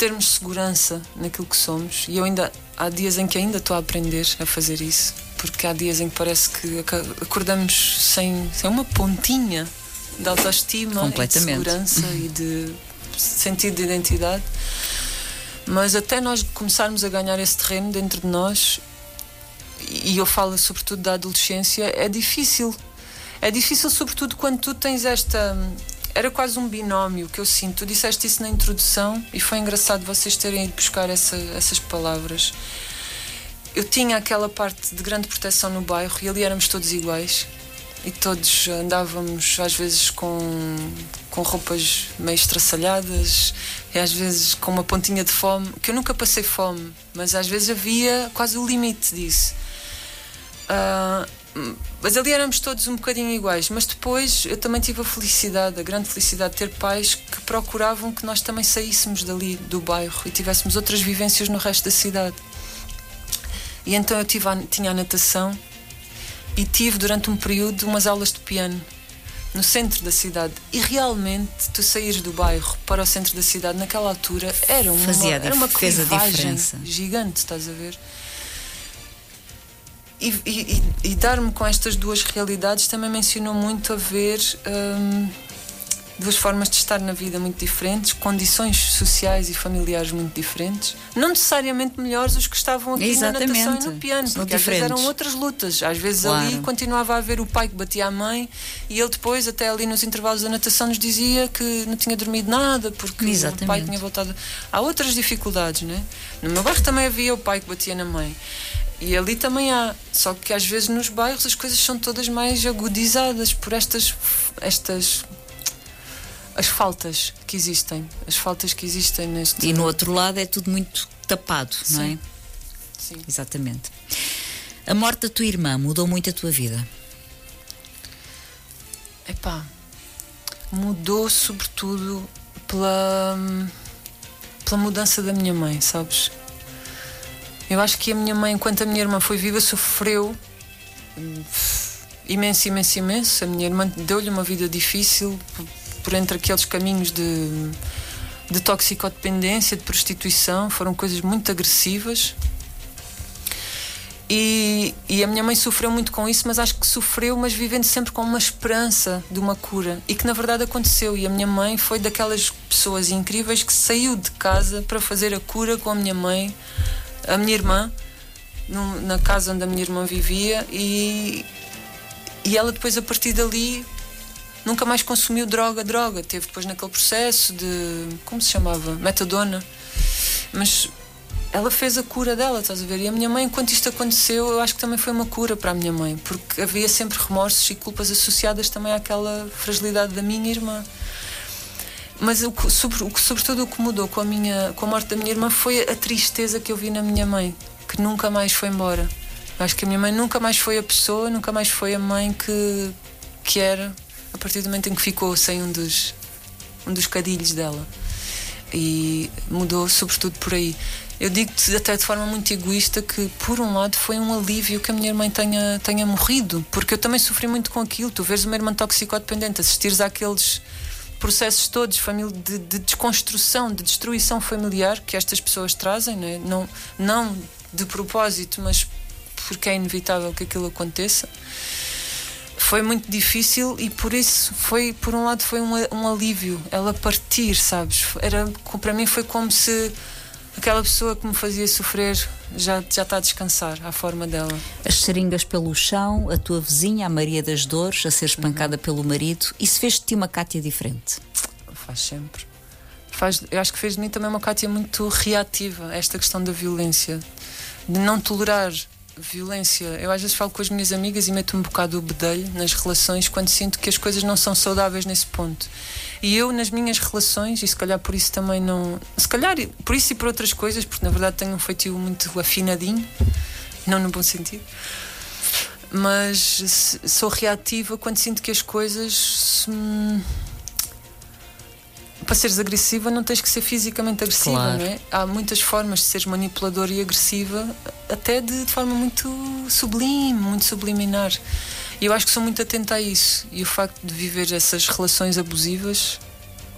termos segurança naquilo que somos. E eu ainda há dias em que ainda estou a aprender a fazer isso, porque há dias em que parece que acordamos sem, sem uma pontinha de autoestima, e de segurança e de sentido de identidade. Mas até nós começarmos a ganhar esse terreno dentro de nós, e eu falo sobretudo da adolescência, é difícil. É difícil, sobretudo, quando tu tens esta era quase um binómio que eu sinto. Tu disseste isso na introdução e foi engraçado vocês terem ido buscar essa, essas palavras. Eu tinha aquela parte de grande proteção no bairro e ali éramos todos iguais e todos andávamos às vezes com, com roupas meio estraçalhadas e às vezes com uma pontinha de fome, que eu nunca passei fome, mas às vezes havia quase o limite disso. Uh, mas ali éramos todos um bocadinho iguais. Mas depois eu também tive a felicidade, a grande felicidade de ter pais que procuravam que nós também saíssemos dali, do bairro, e tivéssemos outras vivências no resto da cidade. E então eu tive a, tinha a natação e tive durante um período umas aulas de piano no centro da cidade. E realmente tu saíres do bairro para o centro da cidade naquela altura era uma, Fazia era uma clivagem gigante, estás a ver? E, e, e dar-me com estas duas realidades também me ensinou muito a ver hum, duas formas de estar na vida muito diferentes, condições sociais e familiares muito diferentes. Não necessariamente melhores os que estavam aqui Exatamente. na natação e no piano, São porque diferentes. às vezes eram outras lutas. Às vezes claro. ali continuava a haver o pai que batia a mãe e ele depois, até ali nos intervalos da natação, nos dizia que não tinha dormido nada porque Exatamente. o pai tinha voltado. Há outras dificuldades, né? No meu bairro também havia o pai que batia na mãe. E ali também há, só que às vezes nos bairros as coisas são todas mais agudizadas por estas estas as faltas que existem, as faltas que existem neste. E no outro lado é tudo muito tapado, Sim. não é? Sim. Exatamente. A morte da tua irmã mudou muito a tua vida? Epá, mudou sobretudo pela, pela mudança da minha mãe, sabes? Eu acho que a minha mãe, enquanto a minha irmã foi viva, sofreu imenso, imenso, imenso. A minha irmã deu-lhe uma vida difícil por entre aqueles caminhos de, de toxicodependência, de prostituição, foram coisas muito agressivas. E, e, a minha mãe sofreu muito com isso, mas acho que sofreu, mas vivendo sempre com uma esperança de uma cura. E que na verdade aconteceu. E a minha mãe foi daquelas pessoas incríveis que saiu de casa para fazer a cura com a minha mãe, a minha irmã, no, na casa onde a minha irmã vivia. E, e ela depois, a partir dali, nunca mais consumiu droga, droga. Teve depois naquele processo de. como se chamava? Metadona. Mas ela fez a cura dela, estás a ver? E a minha mãe, enquanto isto aconteceu, eu acho que também foi uma cura para a minha mãe, porque havia sempre remorsos e culpas associadas também àquela fragilidade da minha irmã. Mas o que, sobre, o que, sobretudo, o que mudou com a, minha, com a morte da minha irmã foi a tristeza que eu vi na minha mãe, que nunca mais foi embora. Acho que a minha mãe nunca mais foi a pessoa, nunca mais foi a mãe que, que era a partir do momento em que ficou sem um dos, um dos cadilhos dela. E mudou sobretudo por aí. Eu digo-te até de forma muito egoísta que, por um lado, foi um alívio que a minha irmã tenha, tenha morrido, porque eu também sofri muito com aquilo. Tu vês uma irmã toxicodependente, assistires àqueles processos todos de, de desconstrução, de destruição familiar que estas pessoas trazem, não, é? não, não de propósito, mas porque é inevitável que aquilo aconteça foi muito difícil e por isso foi por um lado foi um, um alívio ela partir sabes era para mim foi como se aquela pessoa que me fazia sofrer já já está a descansar à forma dela as seringas pelo chão a tua vizinha a Maria das Dores a ser espancada uhum. pelo marido isso fez de ti uma Cátia diferente faz sempre faz eu acho que fez de mim também uma Cátia muito reativa a esta questão da violência de não tolerar violência. Eu às vezes falo com as minhas amigas e meto um bocado o bedelho nas relações quando sinto que as coisas não são saudáveis nesse ponto. E eu, nas minhas relações, e se calhar por isso também não. Se calhar por isso e por outras coisas, porque na verdade tenho um feitio muito afinadinho, não no bom sentido. Mas sou reativa quando sinto que as coisas. Para seres agressiva não tens que ser fisicamente agressiva, claro. não é? Há muitas formas de seres manipuladora e agressiva, até de, de, forma muito sublime, muito subliminar. E eu acho que sou muito atenta a isso. E o facto de viver essas relações abusivas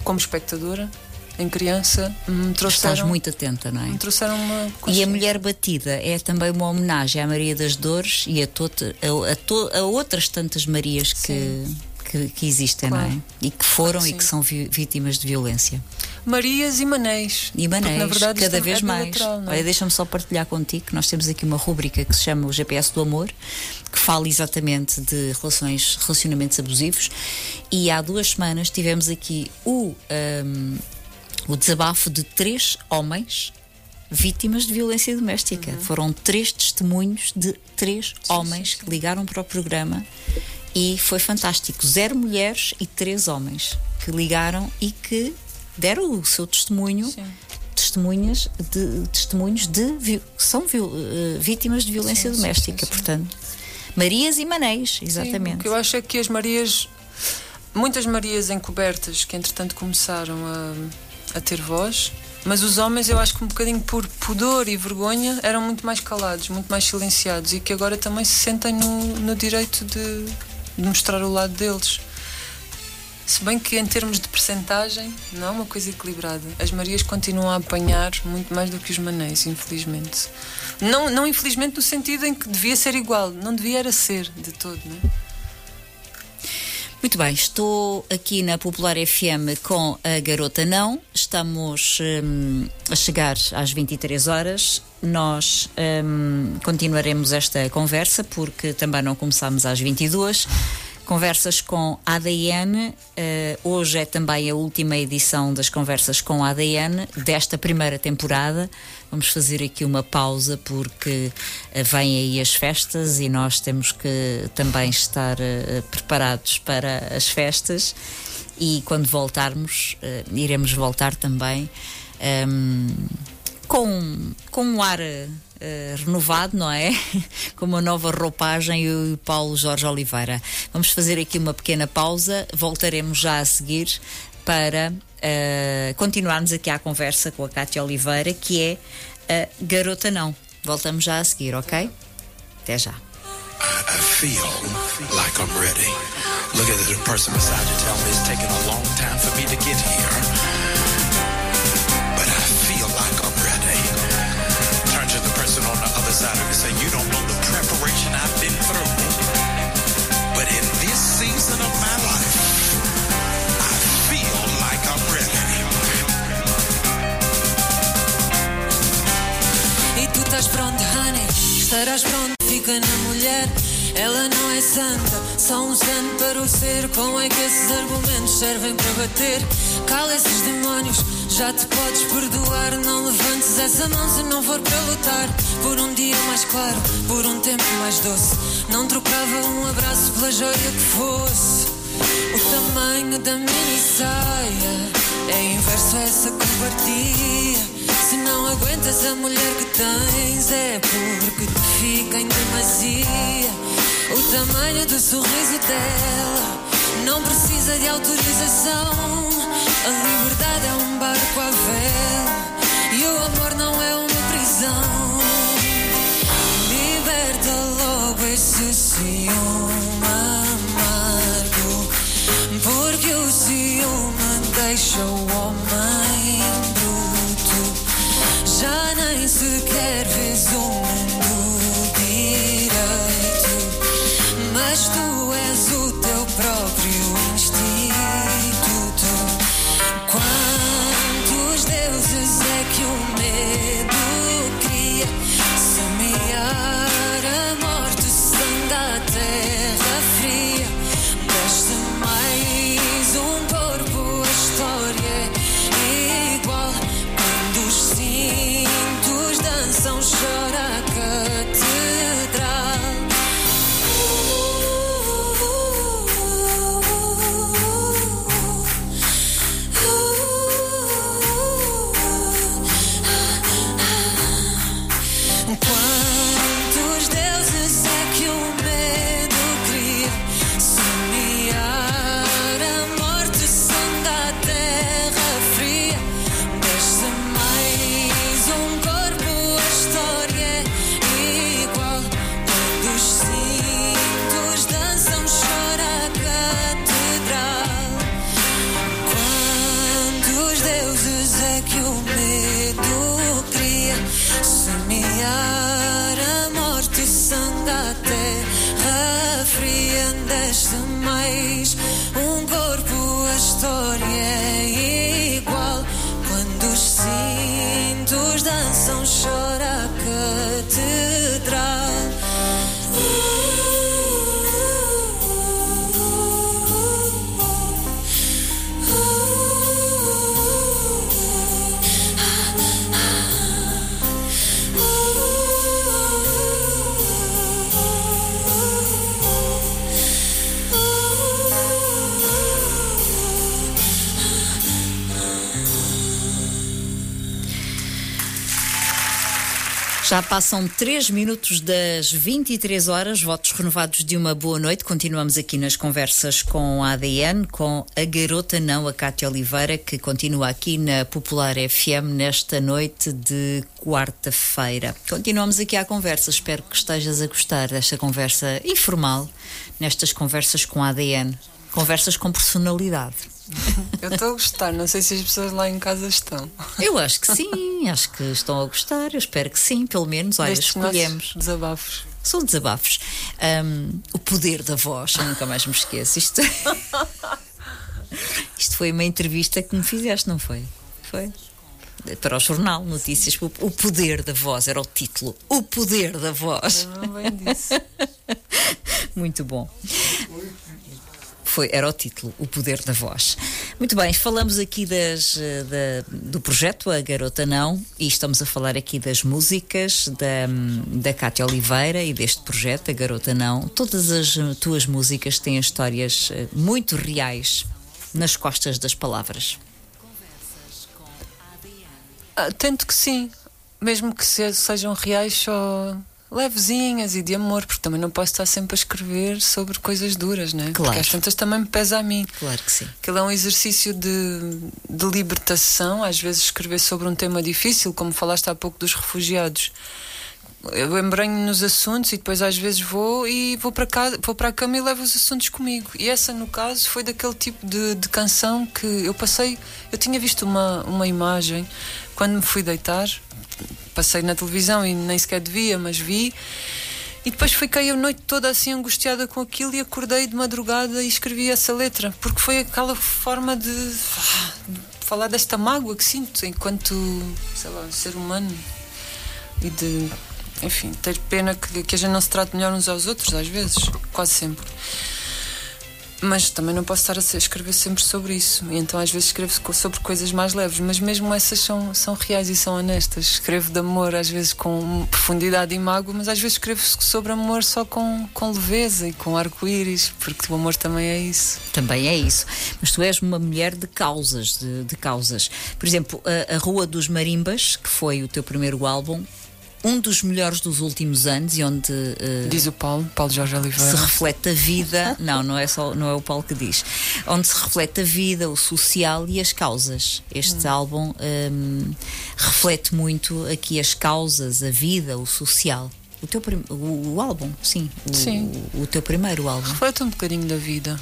como espectadora em criança me trouxeram. Estás muito atenta, não é? Me trouxeram uma. E a Mulher Batida é também uma homenagem à Maria das Dores e a, tota, a, a, to, a outras tantas Marias que. Que, que existem, claro. não é? E que foram claro que e que são vítimas de violência. Marias e Manéis. E Manéis, na verdade, cada é vez é mais. É? Olha, deixa-me só partilhar contigo que nós temos aqui uma rúbrica que se chama o GPS do Amor, que fala exatamente de relações, relacionamentos abusivos. E há duas semanas tivemos aqui o, um, o desabafo de três homens vítimas de violência doméstica. Uhum. Foram três testemunhos de três homens que ligaram para o programa e foi fantástico. Zero mulheres e três homens que ligaram e que deram o seu testemunho. Sim. Testemunhas de, testemunhos de são uh, vítimas de violência sim, doméstica, sim, portanto. Marias e Manéis, exatamente. o que eu acho é que as Marias, muitas Marias encobertas que entretanto começaram a, a ter voz, mas os homens, eu acho que um bocadinho por pudor e vergonha, eram muito mais calados, muito mais silenciados e que agora também se sentem no, no direito de, de mostrar o lado deles. Se bem que em termos de percentagem não é uma coisa equilibrada. As Marias continuam a apanhar muito mais do que os Manéis, infelizmente. Não, não infelizmente no sentido em que devia ser igual, não devia era ser de todo, não é? Muito bem, estou aqui na Popular FM com a Garota Não. Estamos hum, a chegar às 23 horas. Nós hum, continuaremos esta conversa porque também não começámos às 22 conversas com ADN. Uh, eh, hoje é também a última edição das conversas com ADN desta primeira temporada. Vamos fazer aqui uma pausa porque uh, vêm aí as festas e nós temos que também estar uh, preparados para as festas. E quando voltarmos, iremos voltar também um, ehm, com, com um ar uh, renovado, não é? Com uma nova roupagem, e o Paulo Jorge Oliveira. Vamos fazer aqui uma pequena pausa, voltaremos já a seguir para uh, continuarmos aqui à conversa com a Cátia Oliveira, que é a Garota Não. Voltamos já a seguir, ok? Até já. I feel like I'm ready. Look at the person beside you tell me it's taken a long time for me to get here. E estás pronto, honey? Estarás pronto, fica na mulher. Ela não é santa, só um santo para o ser. Como é que esses argumentos servem para bater? Cala esses demónios, já te podes perdoar. Não levantes essa mão se não for para lutar. Por um dia mais claro, por um tempo mais doce. Não trocava um abraço pela joia que fosse. O tamanho da mini saia é inverso a essa covardia. Se não aguentas a mulher que tens, é porque te fica em demasia. O tamanho do sorriso dela não precisa de autorização. A liberdade é um barco à vela e o amor não é uma prisão. Liberta logo esse ciúme amargo, porque o ciúme deixa o homem. Já nem sequer vês o mundo direito, mas tu és o teu próprio Já passam 3 minutos das 23 horas, votos renovados de uma boa noite. Continuamos aqui nas conversas com a ADN, com a garota não, a Cátia Oliveira, que continua aqui na Popular FM nesta noite de quarta-feira. Continuamos aqui à conversa, espero que estejas a gostar desta conversa informal, nestas conversas com a ADN. Conversas com personalidade. Eu estou a gostar, não sei se as pessoas lá em casa estão. Eu acho que sim, acho que estão a gostar, eu espero que sim, pelo menos. Olha, Destes escolhemos. Desabafos. São desabafos. Um, o poder da voz, eu nunca mais me esqueço. Isto... Isto foi uma entrevista que me fizeste, não foi? Foi? Para o jornal Notícias, o poder da voz era o título. O poder da voz. não bem disso. Muito bom. Foi, era o título, O Poder da Voz. Muito bem, falamos aqui das, eh, da, do projeto A Garota Não e estamos a falar aqui das músicas da, da Cátia Oliveira e deste projeto A Garota Não. Todas as tuas músicas têm histórias eh, muito reais nas costas das palavras. Ah, tento que sim, mesmo que sejam reais só levezinhas e de amor, porque também não posso estar sempre a escrever sobre coisas duras, né? Claro. Porque às tantas também me pesa a mim. Claro que sim. Aquilo é um exercício de, de libertação, às vezes escrever sobre um tema difícil, como falaste há pouco dos refugiados. Eu embranho nos assuntos e depois às vezes vou e vou para casa, vou para a cama e levo os assuntos comigo. E essa, no caso, foi daquele tipo de, de canção que eu passei. Eu tinha visto uma, uma imagem quando me fui deitar, passei na televisão e nem sequer devia, mas vi. E depois fiquei a noite toda assim angustiada com aquilo e acordei de madrugada e escrevi essa letra, porque foi aquela forma de, de falar desta mágoa que sinto enquanto, sei lá, ser humano e de, enfim, ter pena que, que a gente não se trate melhor uns aos outros, às vezes, quase sempre. Mas também não posso estar a escrever sempre sobre isso. E então às vezes escrevo sobre coisas mais leves, mas mesmo essas são, são reais e são honestas. Escrevo de amor às vezes com profundidade e mágoa, mas às vezes escrevo sobre amor só com, com leveza e com arco-íris, porque o amor também é isso. Também é isso. Mas tu és uma mulher de causas, de, de causas. Por exemplo, a, a Rua dos Marimbas, que foi o teu primeiro álbum, um dos melhores dos últimos anos e onde uh, diz o Paulo, Paulo Jorge Oliveira, se reflete a vida. não, não é só não é o Paulo que diz. Onde se reflete a vida, o social e as causas. Este hum. álbum um, reflete muito aqui as causas, a vida, o social. O teu o, o álbum, sim, o, sim. O, o teu primeiro álbum. Reflete um bocadinho da vida.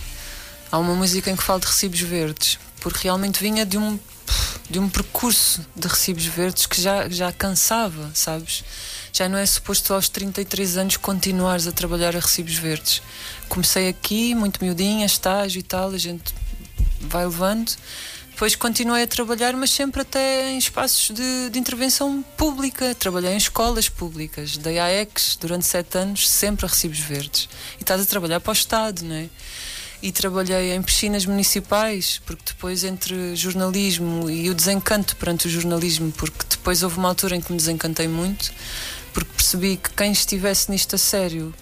Há uma música em que falo de recibos verdes, porque realmente vinha de um de um percurso de recibos verdes que já, já cansava, sabes? Já não é suposto aos 33 anos continuares a trabalhar a recibos verdes. Comecei aqui, muito miudinha, estágio e tal, a gente vai levando. Depois continuei a trabalhar, mas sempre até em espaços de, de intervenção pública. Trabalhei em escolas públicas, dei AEX durante sete anos, sempre a recibos verdes. E estás a trabalhar para o Estado, não é? E trabalhei em piscinas municipais, porque depois entre jornalismo e o desencanto perante o jornalismo, porque depois houve uma altura em que me desencantei muito, porque percebi que quem estivesse nisto a sério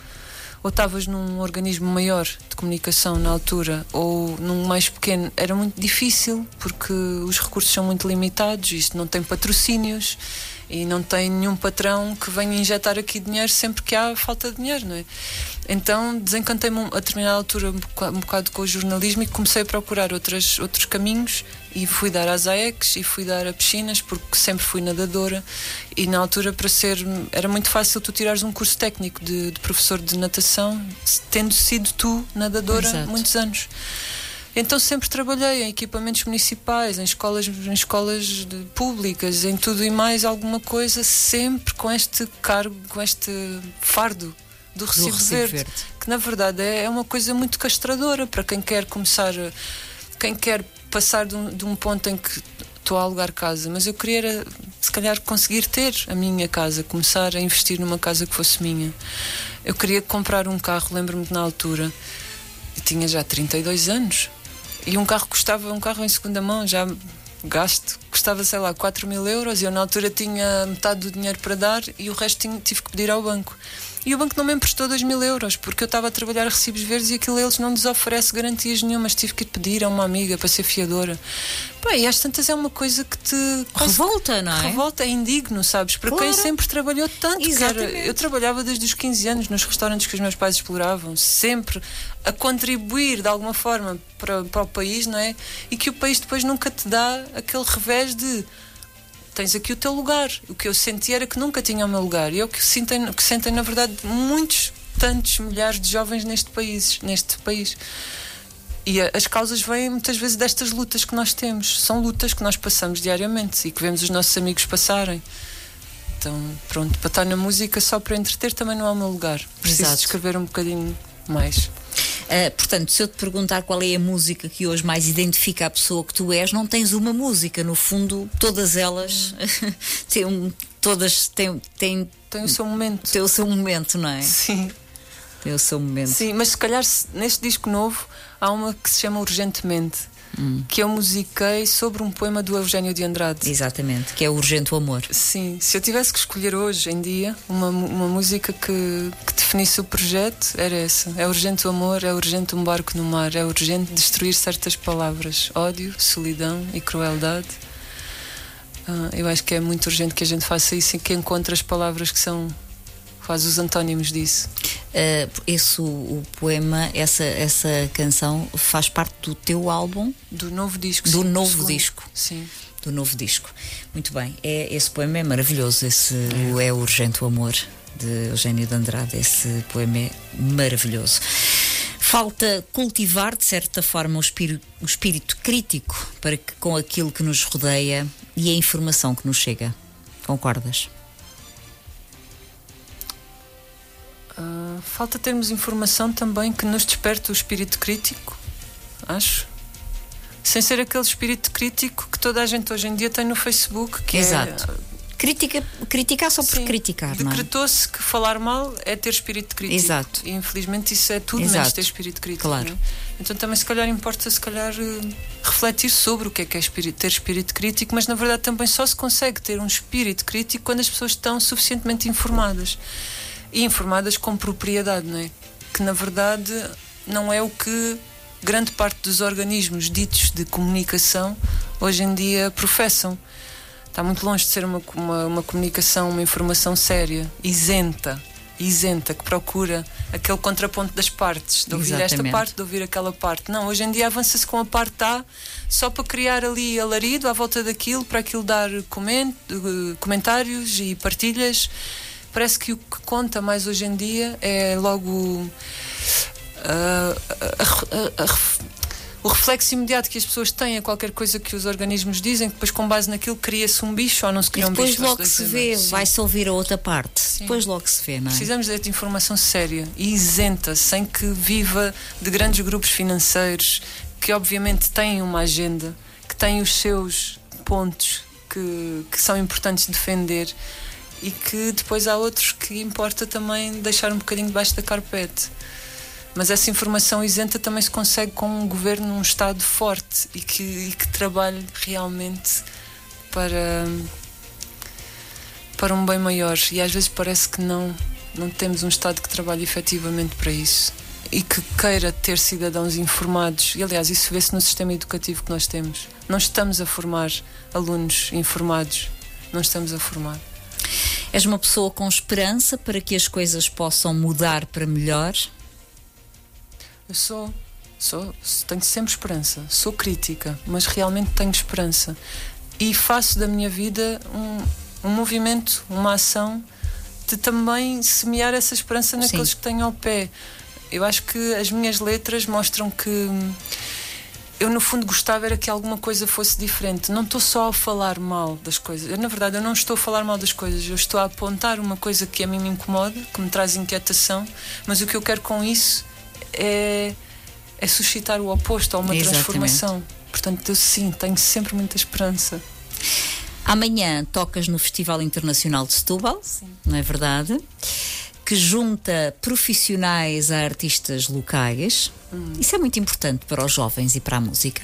ou estavas num organismo maior de comunicação na altura ou num mais pequeno, era muito difícil porque os recursos são muito limitados, isto não tem patrocínios e não tem nenhum patrão que venha injetar aqui dinheiro sempre que há falta de dinheiro, não é? Então desencantei-me a determinada altura um bocado com o jornalismo e comecei a procurar outras, outros caminhos e fui dar às AECs e fui dar a piscinas porque sempre fui nadadora e na altura para ser era muito fácil tu tirares um curso técnico de, de professor de natação tendo sido tu nadadora Exato. muitos anos então sempre trabalhei em equipamentos municipais, em escolas, em escolas públicas, em tudo e mais alguma coisa, sempre com este cargo, com este fardo do recibo, do verde, verde, que na verdade é, é uma coisa muito castradora para quem quer começar, quem quer passar de um, de um ponto em que estou a alugar casa, mas eu queria se calhar conseguir ter a minha casa, começar a investir numa casa que fosse minha. Eu queria comprar um carro, lembro-me que na altura eu tinha já 32 anos e um carro custava, um carro em segunda mão, já gasto, custava, sei lá, 4 mil euros. E eu na altura tinha metade do dinheiro para dar e o resto tinha, tive que pedir ao banco. E o banco não me emprestou 2 mil euros porque eu estava a trabalhar a recibos verdes e aquilo eles não nos oferece garantias nenhumas. Tive que ir pedir a uma amiga para ser fiadora. Pá, e às tantas é uma coisa que te. Revolta, não é? Revolta, é indigno, sabes? Para claro. quem sempre trabalhou tanto. Exatamente. eu trabalhava desde os 15 anos nos restaurantes que os meus pais exploravam, sempre a contribuir de alguma forma para, para o país, não é? E que o país depois nunca te dá aquele revés de tens aqui o teu lugar. O que eu senti era que nunca tinha o meu lugar. E é o que sentem, que sentem na verdade, muitos, tantos milhares de jovens neste país. Neste país. E as causas vêm muitas vezes destas lutas que nós temos. São lutas que nós passamos diariamente e que vemos os nossos amigos passarem. Então, pronto, para estar na música só para entreter também não é o meu lugar. Preciso Exato. escrever um bocadinho mais. Uh, portanto, se eu te perguntar qual é a música que hoje mais identifica a pessoa que tu és, não tens uma música. No fundo, todas elas têm, todas têm, têm, tem o seu momento. Tem o seu momento, não é? Sim. Tem o seu momento. Sim, mas se calhar neste disco novo há uma que se chama Urgentemente hum. que eu musiquei sobre um poema do Eugênio de Andrade. Exatamente, que é Urgente o Amor. Sim, se eu tivesse que escolher hoje em dia uma, uma música que, que definisse o projeto, era essa. É urgente o amor, é urgente um barco no mar, é urgente destruir certas palavras: ódio, solidão e crueldade. Uh, eu acho que é muito urgente que a gente faça isso e que encontre as palavras que são quase os antónimos disso. Uh, esse o, o, poema, essa, essa canção faz parte do teu álbum? Do novo disco. Do sim, novo disco. Sim. Do novo disco. Muito bem. É, esse poema é maravilhoso. Esse é. O É Urgente o Amor, de Eugênio de Andrade. Esse poema é maravilhoso. Falta cultivar, de certa forma, o espírito, o espírito crítico para que, com aquilo que nos rodeia e a informação que nos chega. Concordas? Falta termos informação também que nos desperte o espírito crítico, acho. Sem ser aquele espírito crítico que toda a gente hoje em dia tem no Facebook. Que é Exato. É, Critica, criticar só por criticar, não é? Decretou-se que falar mal é ter espírito crítico. Exato. E infelizmente isso é tudo Exato. menos ter espírito crítico. Claro. É? Então também se calhar importa se calhar eh, refletir sobre o que é que é espírito, ter espírito crítico, mas na verdade também só se consegue ter um espírito crítico quando as pessoas estão suficientemente informadas e informadas com propriedade, não é? Que na verdade não é o que grande parte dos organismos ditos de comunicação hoje em dia professam. Está muito longe de ser uma, uma, uma comunicação, uma informação séria, isenta, isenta, que procura aquele contraponto das partes, de ouvir Exatamente. esta parte, de ouvir aquela parte. Não, hoje em dia avança-se com a parte A só para criar ali alarido à volta daquilo, para aquilo dar coment, eh, comentários e partilhas parece que o que conta mais hoje em dia é logo uh, a, a, a, o reflexo imediato que as pessoas têm a qualquer coisa que os organismos dizem, que depois com base naquilo cria-se um bicho ou não se cria um bicho. Depois logo se vê, vai-se ouvir a outra parte. Sim. Depois logo se vê, não é? Precisamos de informação séria e isenta, sem que viva de grandes grupos financeiros que obviamente têm uma agenda, que têm os seus pontos que, que são importantes defender e que depois há outros que importa também deixar um bocadinho debaixo da carpete. Mas essa informação isenta também se consegue com um governo, um Estado forte e que, e que trabalhe realmente para, para um bem maior. E às vezes parece que não, não temos um Estado que trabalhe efetivamente para isso e que queira ter cidadãos informados. E aliás, isso vê-se no sistema educativo que nós temos. Não estamos a formar alunos informados, não estamos a formar. És uma pessoa com esperança para que as coisas possam mudar para melhor? Eu sou. Sou, tenho sempre esperança. Sou crítica, mas realmente tenho esperança. E faço da minha vida um, um movimento, uma ação de também semear essa esperança naqueles Sim. que tenho ao pé. Eu acho que as minhas letras mostram que eu no fundo gostava era que alguma coisa fosse diferente. Não estou só a falar mal das coisas. Eu, na verdade, eu não estou a falar mal das coisas. Eu estou a apontar uma coisa que a mim me incomoda, que me traz inquietação. Mas o que eu quero com isso é, é suscitar o oposto a uma Exatamente. transformação. Portanto, eu sim, tenho sempre muita esperança. Amanhã tocas no Festival Internacional de Setúbal, sim. não é verdade? Que junta profissionais a artistas locais. Hum. Isso é muito importante para os jovens e para a música.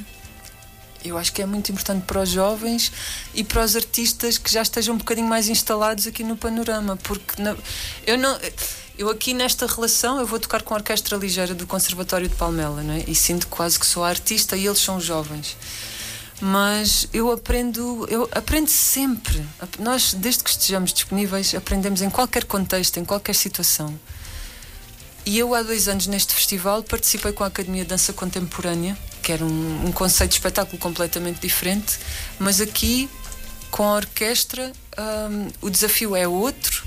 Eu acho que é muito importante para os jovens e para os artistas que já estejam um bocadinho mais instalados aqui no panorama, porque na, eu não. Eu aqui nesta relação eu vou tocar com a orquestra ligeira do Conservatório de Palmela, não é? E sinto quase que sou a artista e eles são jovens mas eu aprendo, eu aprendo sempre. Nós, desde que estejamos disponíveis, aprendemos em qualquer contexto, em qualquer situação. E eu, há dois anos, neste festival, participei com a Academia de Dança Contemporânea, que era um, um conceito de espetáculo completamente diferente, mas aqui, com a orquestra, um, o desafio é outro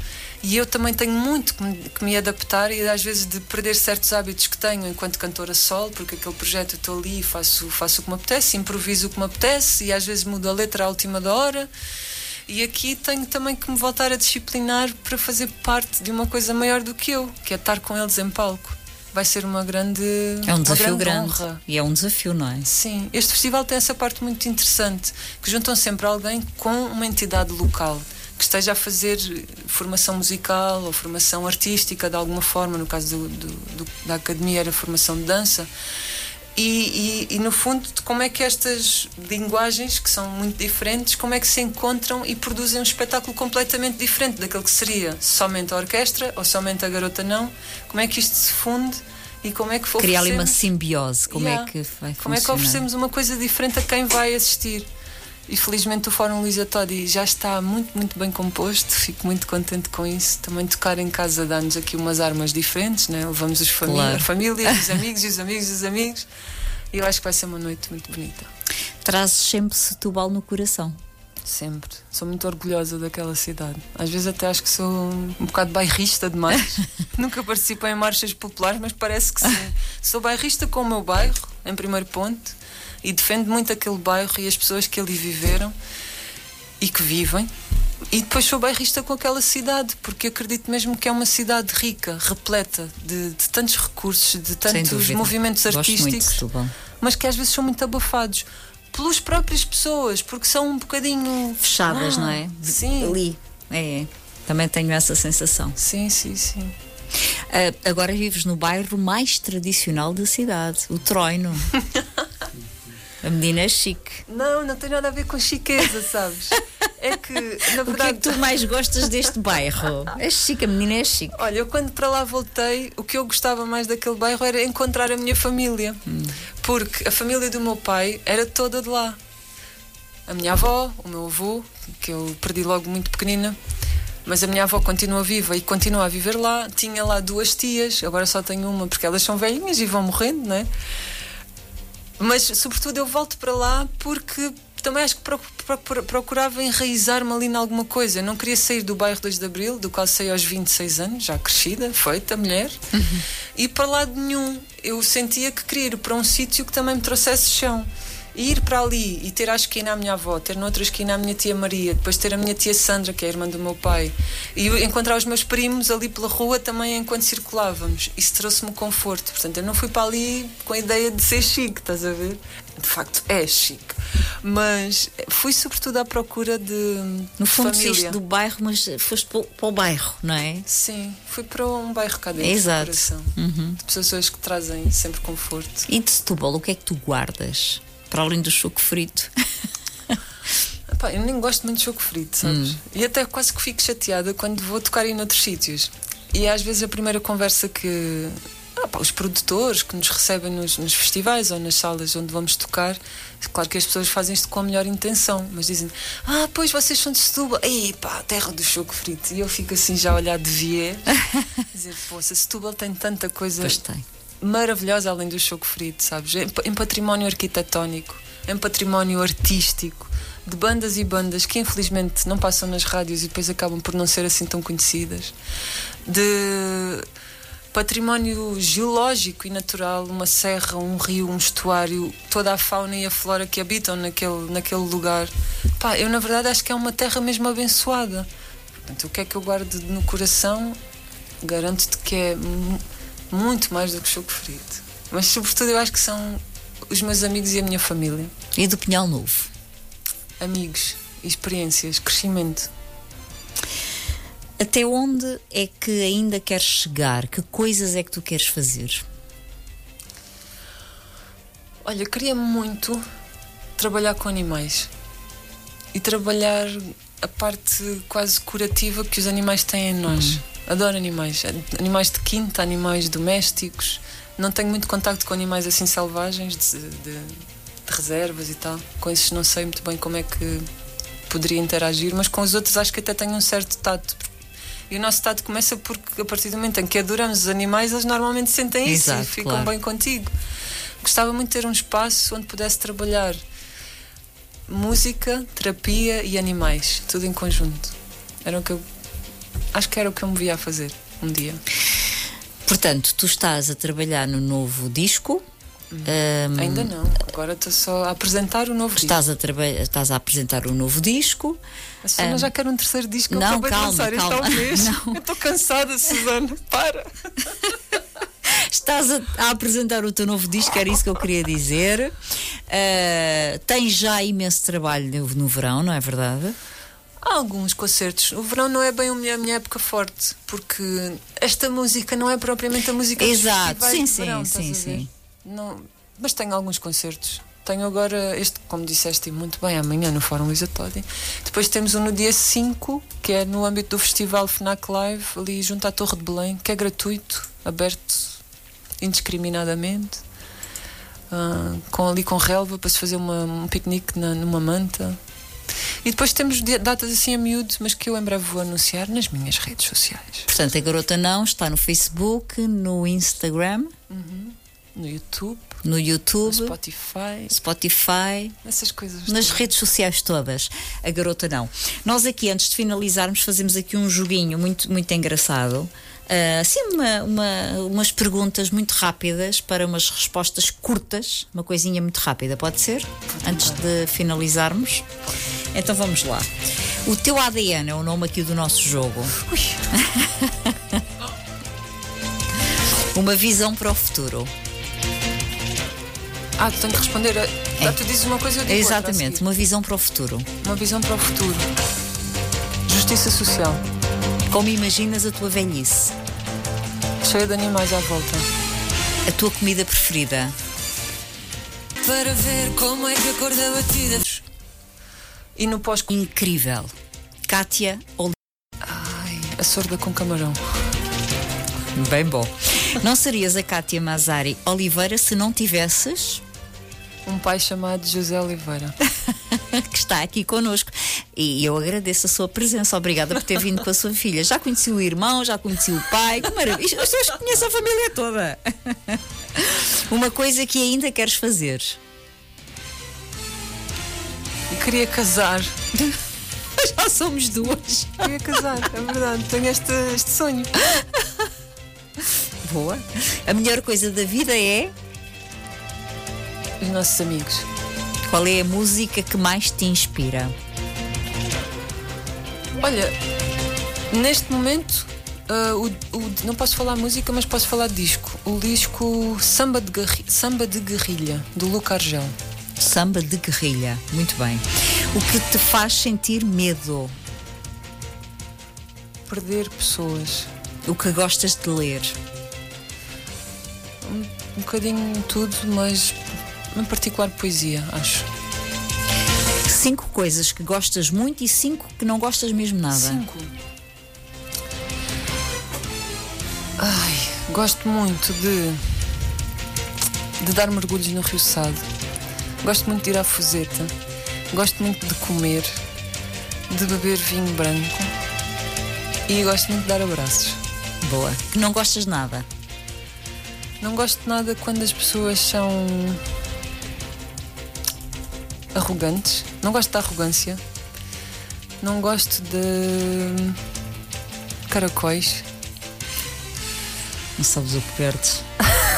E eu também tenho muito que me, adaptar e às vezes de perder certos hábitos que tenho enquanto cantora solo, porque aquele projeto eu estou ali e faço, faço o que me apetece, improviso o que me apetece e às vezes mudo a letra à última da hora. E aqui tenho também que me voltar a disciplinar para fazer parte de uma coisa maior do que eu, que é estar com eles em palco. Vai ser uma grande. É um desafio grande. grande. Honra. E é um desafio, não é? Sim. Este festival tem essa parte muito interessante, que juntam sempre alguém com uma entidade local que esteja a fazer formação musical ou formação artística de alguma forma, no caso do, do, do, da academia era formação de dança. E, e, e, no fundo, como é que estas linguagens, que são muito diferentes, como é que se encontram e produzem um espetáculo completamente diferente daquele que seria somente a orquestra ou somente a garota não? Como é que isto se funde e como é que Criar ali uma simbiose, como é yeah. é que vai Como é que oferecemos uma coisa diferente a quem vai assistir? E felizmente o Fórum Luísa Todi já está muito, muito bem composto, fico muito contente com isso. Também tocar em casa dá-nos aqui umas armas diferentes, né? levamos os famí claro. a família, os amigos, os amigos, os amigos. E eu acho que vai ser uma noite muito bonita. Trazes sempre Setúbal no coração? Sempre. Sou muito orgulhosa daquela cidade. Às vezes até acho que sou um, um bocado bairrista demais. Nunca participei em marchas populares, mas parece que sim. Sou bairrista com o meu bairro, em primeiro ponto e defende muito aquele bairro e as pessoas que ali viveram e que vivem. E depois sou bairrista com aquela cidade, porque acredito mesmo que é uma cidade rica, repleta de, de tantos recursos, de tantos movimentos artísticos, mas que às vezes são muito abafados pelas próprias pessoas, porque são um bocadinho fechadas, ah, não é? Sim. Ali. É, é. Também tenho essa sensação. Sim, sim, sim. Uh, agora vives no bairro mais tradicional da cidade, o Troino. A menina é chique. Não, não tem nada a ver com chiqueza, sabes? É que, na verdade. O que é que tu mais gostas deste bairro? É chique, a menina é chique. Olha, eu quando para lá voltei, o que eu gostava mais daquele bairro era encontrar a minha família. Hum. Porque a família do meu pai era toda de lá. A minha avó, o meu avô, que eu perdi logo muito pequenina, mas a minha avó continua viva e continua a viver lá. Tinha lá duas tias, agora só tenho uma porque elas são velhinhas e vão morrendo, não é? Mas, sobretudo, eu volto para lá porque também acho que procurava enraizar-me ali em alguma coisa. Eu não queria sair do bairro 2 de Abril, do qual saí aos 26 anos, já crescida, feita, mulher, uhum. e para lá de nenhum. Eu sentia que queria ir para um sítio que também me trouxesse chão. E ir para ali e ter à esquina a minha avó, ter noutra esquina a minha tia Maria, depois ter a minha tia Sandra, que é a irmã do meu pai, e encontrar os meus primos ali pela rua também enquanto circulávamos. Isso trouxe-me conforto. Portanto, eu não fui para ali com a ideia de ser chique, estás a ver? De facto, é chique. Mas fui sobretudo à procura de. No fundo, família. do bairro, mas foste para o bairro, não é? Sim, fui para um bairro cá dentro. Exato. Uhum. De pessoas que trazem sempre conforto. E de Setúbal, o que é que tu guardas? Para além do choco frito. Eu nem gosto muito de choco frito, sabes? Hum. E até quase que fico chateada quando vou tocar em outros sítios. E às vezes a primeira conversa que ah, os produtores que nos recebem nos, nos, festivais ou nas salas onde vamos tocar, claro que as pessoas fazem isto com a melhor intenção, mas dizem: Ah, pois vocês são de Setúbal, ei pá, terra do choco frito. E eu fico assim já a olhar de viés, dizer: Poxa, Setúbal tem tanta coisa. Pois tem maravilhosa além do choco frito, sabes? Em património arquitetónico, em património artístico, de bandas e bandas que infelizmente não passam nas rádios e depois acabam por não ser assim tão conhecidas, de património geológico e natural, uma serra, um rio, um estuário, toda a fauna e a flora que habitam naquele, naquele lugar. Pá, eu na verdade acho que é uma terra mesmo abençoada. Portanto, o que é que eu guardo no coração? Garanto-te que é muito mais do que choco frito. Mas, sobretudo, eu acho que são os meus amigos e a minha família. E do Pinhal Novo? Amigos, experiências, crescimento. Até onde é que ainda queres chegar? Que coisas é que tu queres fazer? Olha, queria muito trabalhar com animais e trabalhar a parte quase curativa que os animais têm em nós. Hum. Adoro animais. Animais de quinta, animais domésticos. Não tenho muito contacto com animais assim selvagens, de, de, de reservas e tal. Com esses não sei muito bem como é que poderia interagir, mas com os outros acho que até tenho um certo tato. E o nosso tato começa porque a partir do momento em que adoramos os animais, eles normalmente sentem isso Exato, e ficam claro. bem contigo. Gostava muito de ter um espaço onde pudesse trabalhar música, terapia e animais, tudo em conjunto. Era o que eu acho que era o que eu me via a fazer um dia. Portanto, tu estás a trabalhar no novo disco. Um, Ainda não, agora estou só a apresentar o novo estás disco. A estás a apresentar o novo disco. A Susana um, já quer um terceiro disco, não, eu calma, de lançar calma. isto mês. Eu estou cansada, Susana, para. Estás a, a, apresentar o teu novo disco, era isso que eu queria dizer. Uh, tens já imenso trabalho no, no verão, não é verdade? Há alguns concertos. O verão não é bem a minha, época forte, porque esta música não é propriamente a música Exato, sim, sim, verão, sim, sim. Não, mas tenho alguns concertos. Tenho agora este, como disseste muito bem, amanhã no Fórum Luísa Todi. Depois temos um no dia 5, que é no âmbito do Festival FNAC Live, ali junto à Torre de Belém, que é gratuito, aberto indiscriminadamente. Uh, com, ali com relva para se fazer uma, um piquenique na, numa manta. E depois temos datas assim a miúdo, mas que eu em breve vou anunciar nas minhas redes sociais. Portanto, a Garota Não está no Facebook, no Instagram, uhum. no YouTube, no YouTube, no Spotify, Spotify, essas coisas. Nas todas. redes sociais todas. A Garota Não. Nós aqui, antes de finalizarmos, fazemos aqui um joguinho muito, muito engraçado. Uh, assim, uma, uma, umas perguntas muito rápidas para umas respostas curtas, uma coisinha muito rápida, pode ser? Pode Antes de finalizarmos. Então vamos lá. O teu ADN é o nome aqui do nosso jogo. uma visão para o futuro. Ah, tu tenho que responder. A... É. Ah, tu dizes uma coisa eu digo Exatamente, outra, uma visão para o futuro. Uma visão para o futuro. Justiça social. Como imaginas a tua velhice? Cheia de animais à volta. A tua comida preferida? Para ver como é que a cor da batida. E no pós. Incrível. Kátia ou. Ai, a sorda com camarão. Bem bom. Não serias a Kátia Mazari Oliveira se não tivesses um pai chamado José Oliveira. que está aqui connosco. E eu agradeço a sua presença. Obrigada por ter vindo com a sua filha. Já conheci o irmão, já conheci o pai. Que maravilha. As pessoas conhecem a família toda. Uma coisa que ainda queres fazer. Queria casar. Já somos duas. Queria casar, é verdade. Tenho este, este sonho. Boa. A melhor coisa da vida é os nossos amigos. Qual é a música que mais te inspira? Olha, neste momento uh, o, o, não posso falar música, mas posso falar disco. O disco Samba de, Samba de Guerrilha, do Luca Argel. Samba de Guerrilha, muito bem. O que te faz sentir medo? Perder pessoas. O que gostas de ler? Um, um bocadinho tudo, mas em particular poesia, acho. Cinco coisas que gostas muito e cinco que não gostas mesmo nada. Cinco. Ai, gosto muito de de dar mergulhos no Rio Sado. Gosto muito de ir à Fuseta. Gosto muito de comer, de beber vinho branco e gosto muito de dar abraços. Boa. Que não gostas nada? Não gosto nada quando as pessoas são arrogantes. Não gosto da arrogância. Não gosto de caracóis. Não sabes o que perdes.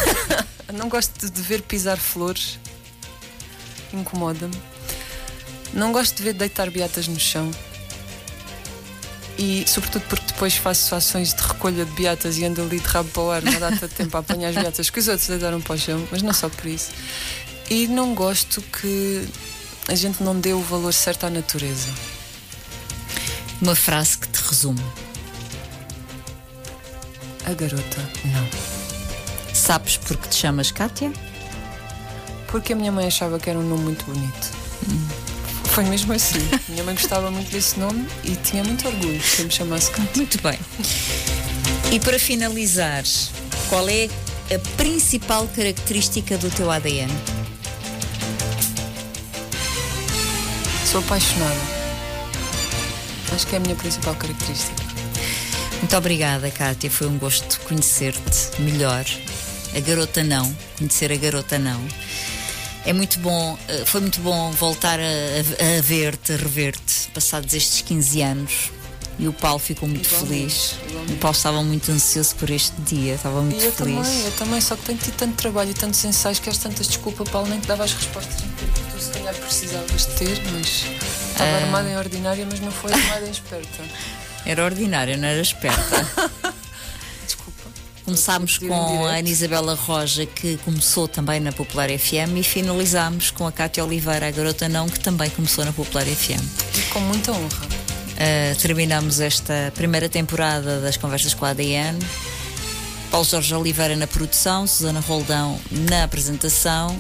não gosto de ver pisar flores. Incomoda-me. Não gosto de ver deitar beatas no chão. E sobretudo porque depois faço ações de recolha de beatas e ando ali de rabo para o ar, não dá tanto tempo a apanhar as beatas que os outros deitaram para o chão, mas não só por isso. E não gosto que a gente não deu o valor certo à natureza. Uma frase que te resume. A garota, não. Sabes porque te chamas Kátia? Porque a minha mãe achava que era um nome muito bonito. Hum. Foi mesmo assim. minha mãe gostava muito desse nome e tinha muito orgulho que me chamasse Kátia. Muito bem. E para finalizar, qual é a principal característica do teu ADN? Sou apaixonada. Acho que é a minha principal característica. Muito obrigada, Kátia. Foi um gosto conhecer-te melhor. A garota não, conhecer a garota não. É muito bom, eh, foi muito bom voltar a, a, ver-te, a rever-te, passados estes 15 anos. E o Paulo ficou muito feliz. O Paulo estava muito ansioso por este dia, estava muito e eu feliz. Também, eu também, só que tenho tido tanto trabalho e tantos ensaios que és tantas desculpa, Paulo, nem te dava as respostas em tempo que tu se calhar precisavas ter, mas estava ah. armada em ordinária, mas não foi armada em esperta. Era ordinária, não era esperta. Começámos com a Ana Isabela Roja, que começou também na Popular FM, e finalizámos com a Cátia Oliveira, a garota não, que também começou na Popular FM. E com muita honra. Uh, terminamos esta primeira temporada das Conversas com a ADN. Paulo Jorge Oliveira na produção, Susana Roldão na apresentação.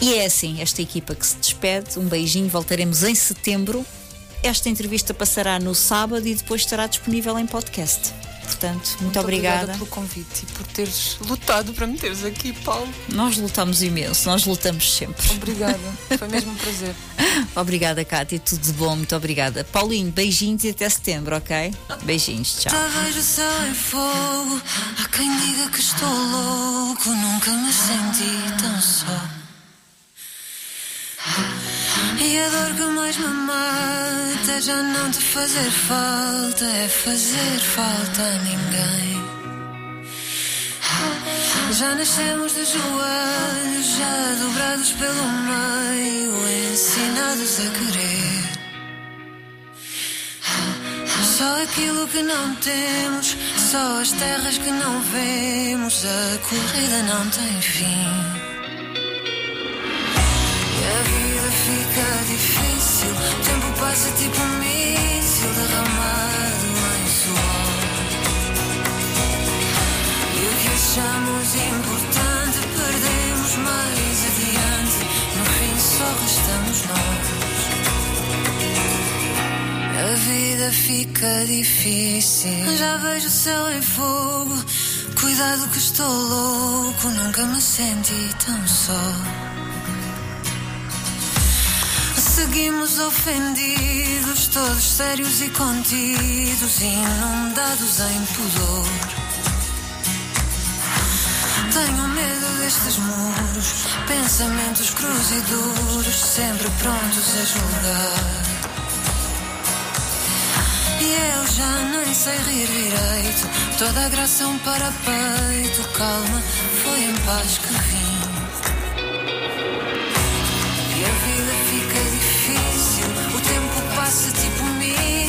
E é assim, esta equipa que se despede. Um beijinho, voltaremos em setembro. Esta entrevista passará no sábado e depois estará disponível em podcast. Portanto, muito, muito obrigada. obrigada pelo convite e por teres lutado para me teres aqui, Paulo. Nós lutamos imenso, nós lutamos sempre. Obrigada, foi mesmo um prazer. obrigada, Cátia, tudo de bom, muito obrigada. Paulinho, beijinhos e até setembro, ok? Beijinhos, tchau. vejo céu em fogo, há quem diga que estou louco, nunca me senti tão só. E a dor que mais me mata é já não te fazer falta, é fazer falta a ninguém. Já nascemos de joelhos, já dobrados pelo meio, ensinados a querer. Só aquilo que não temos, só as terras que não vemos, a corrida não tem fim. Fica difícil. O tempo passa tipo um míssil derramado em suor. E o que achamos importante perdemos mais adiante. No fim só restamos nós. A vida fica difícil. Já vejo o céu em fogo. Cuidado que estou louco. Nunca me senti tão só. Seguimos ofendidos, todos sérios e contidos, inundados em pudor. Tenho medo destes muros, pensamentos cruz e duros, sempre prontos a julgar. E eu já nem sei rir direito, toda a graça é um parapeito, calma, foi em paz que vim. Passa tipo um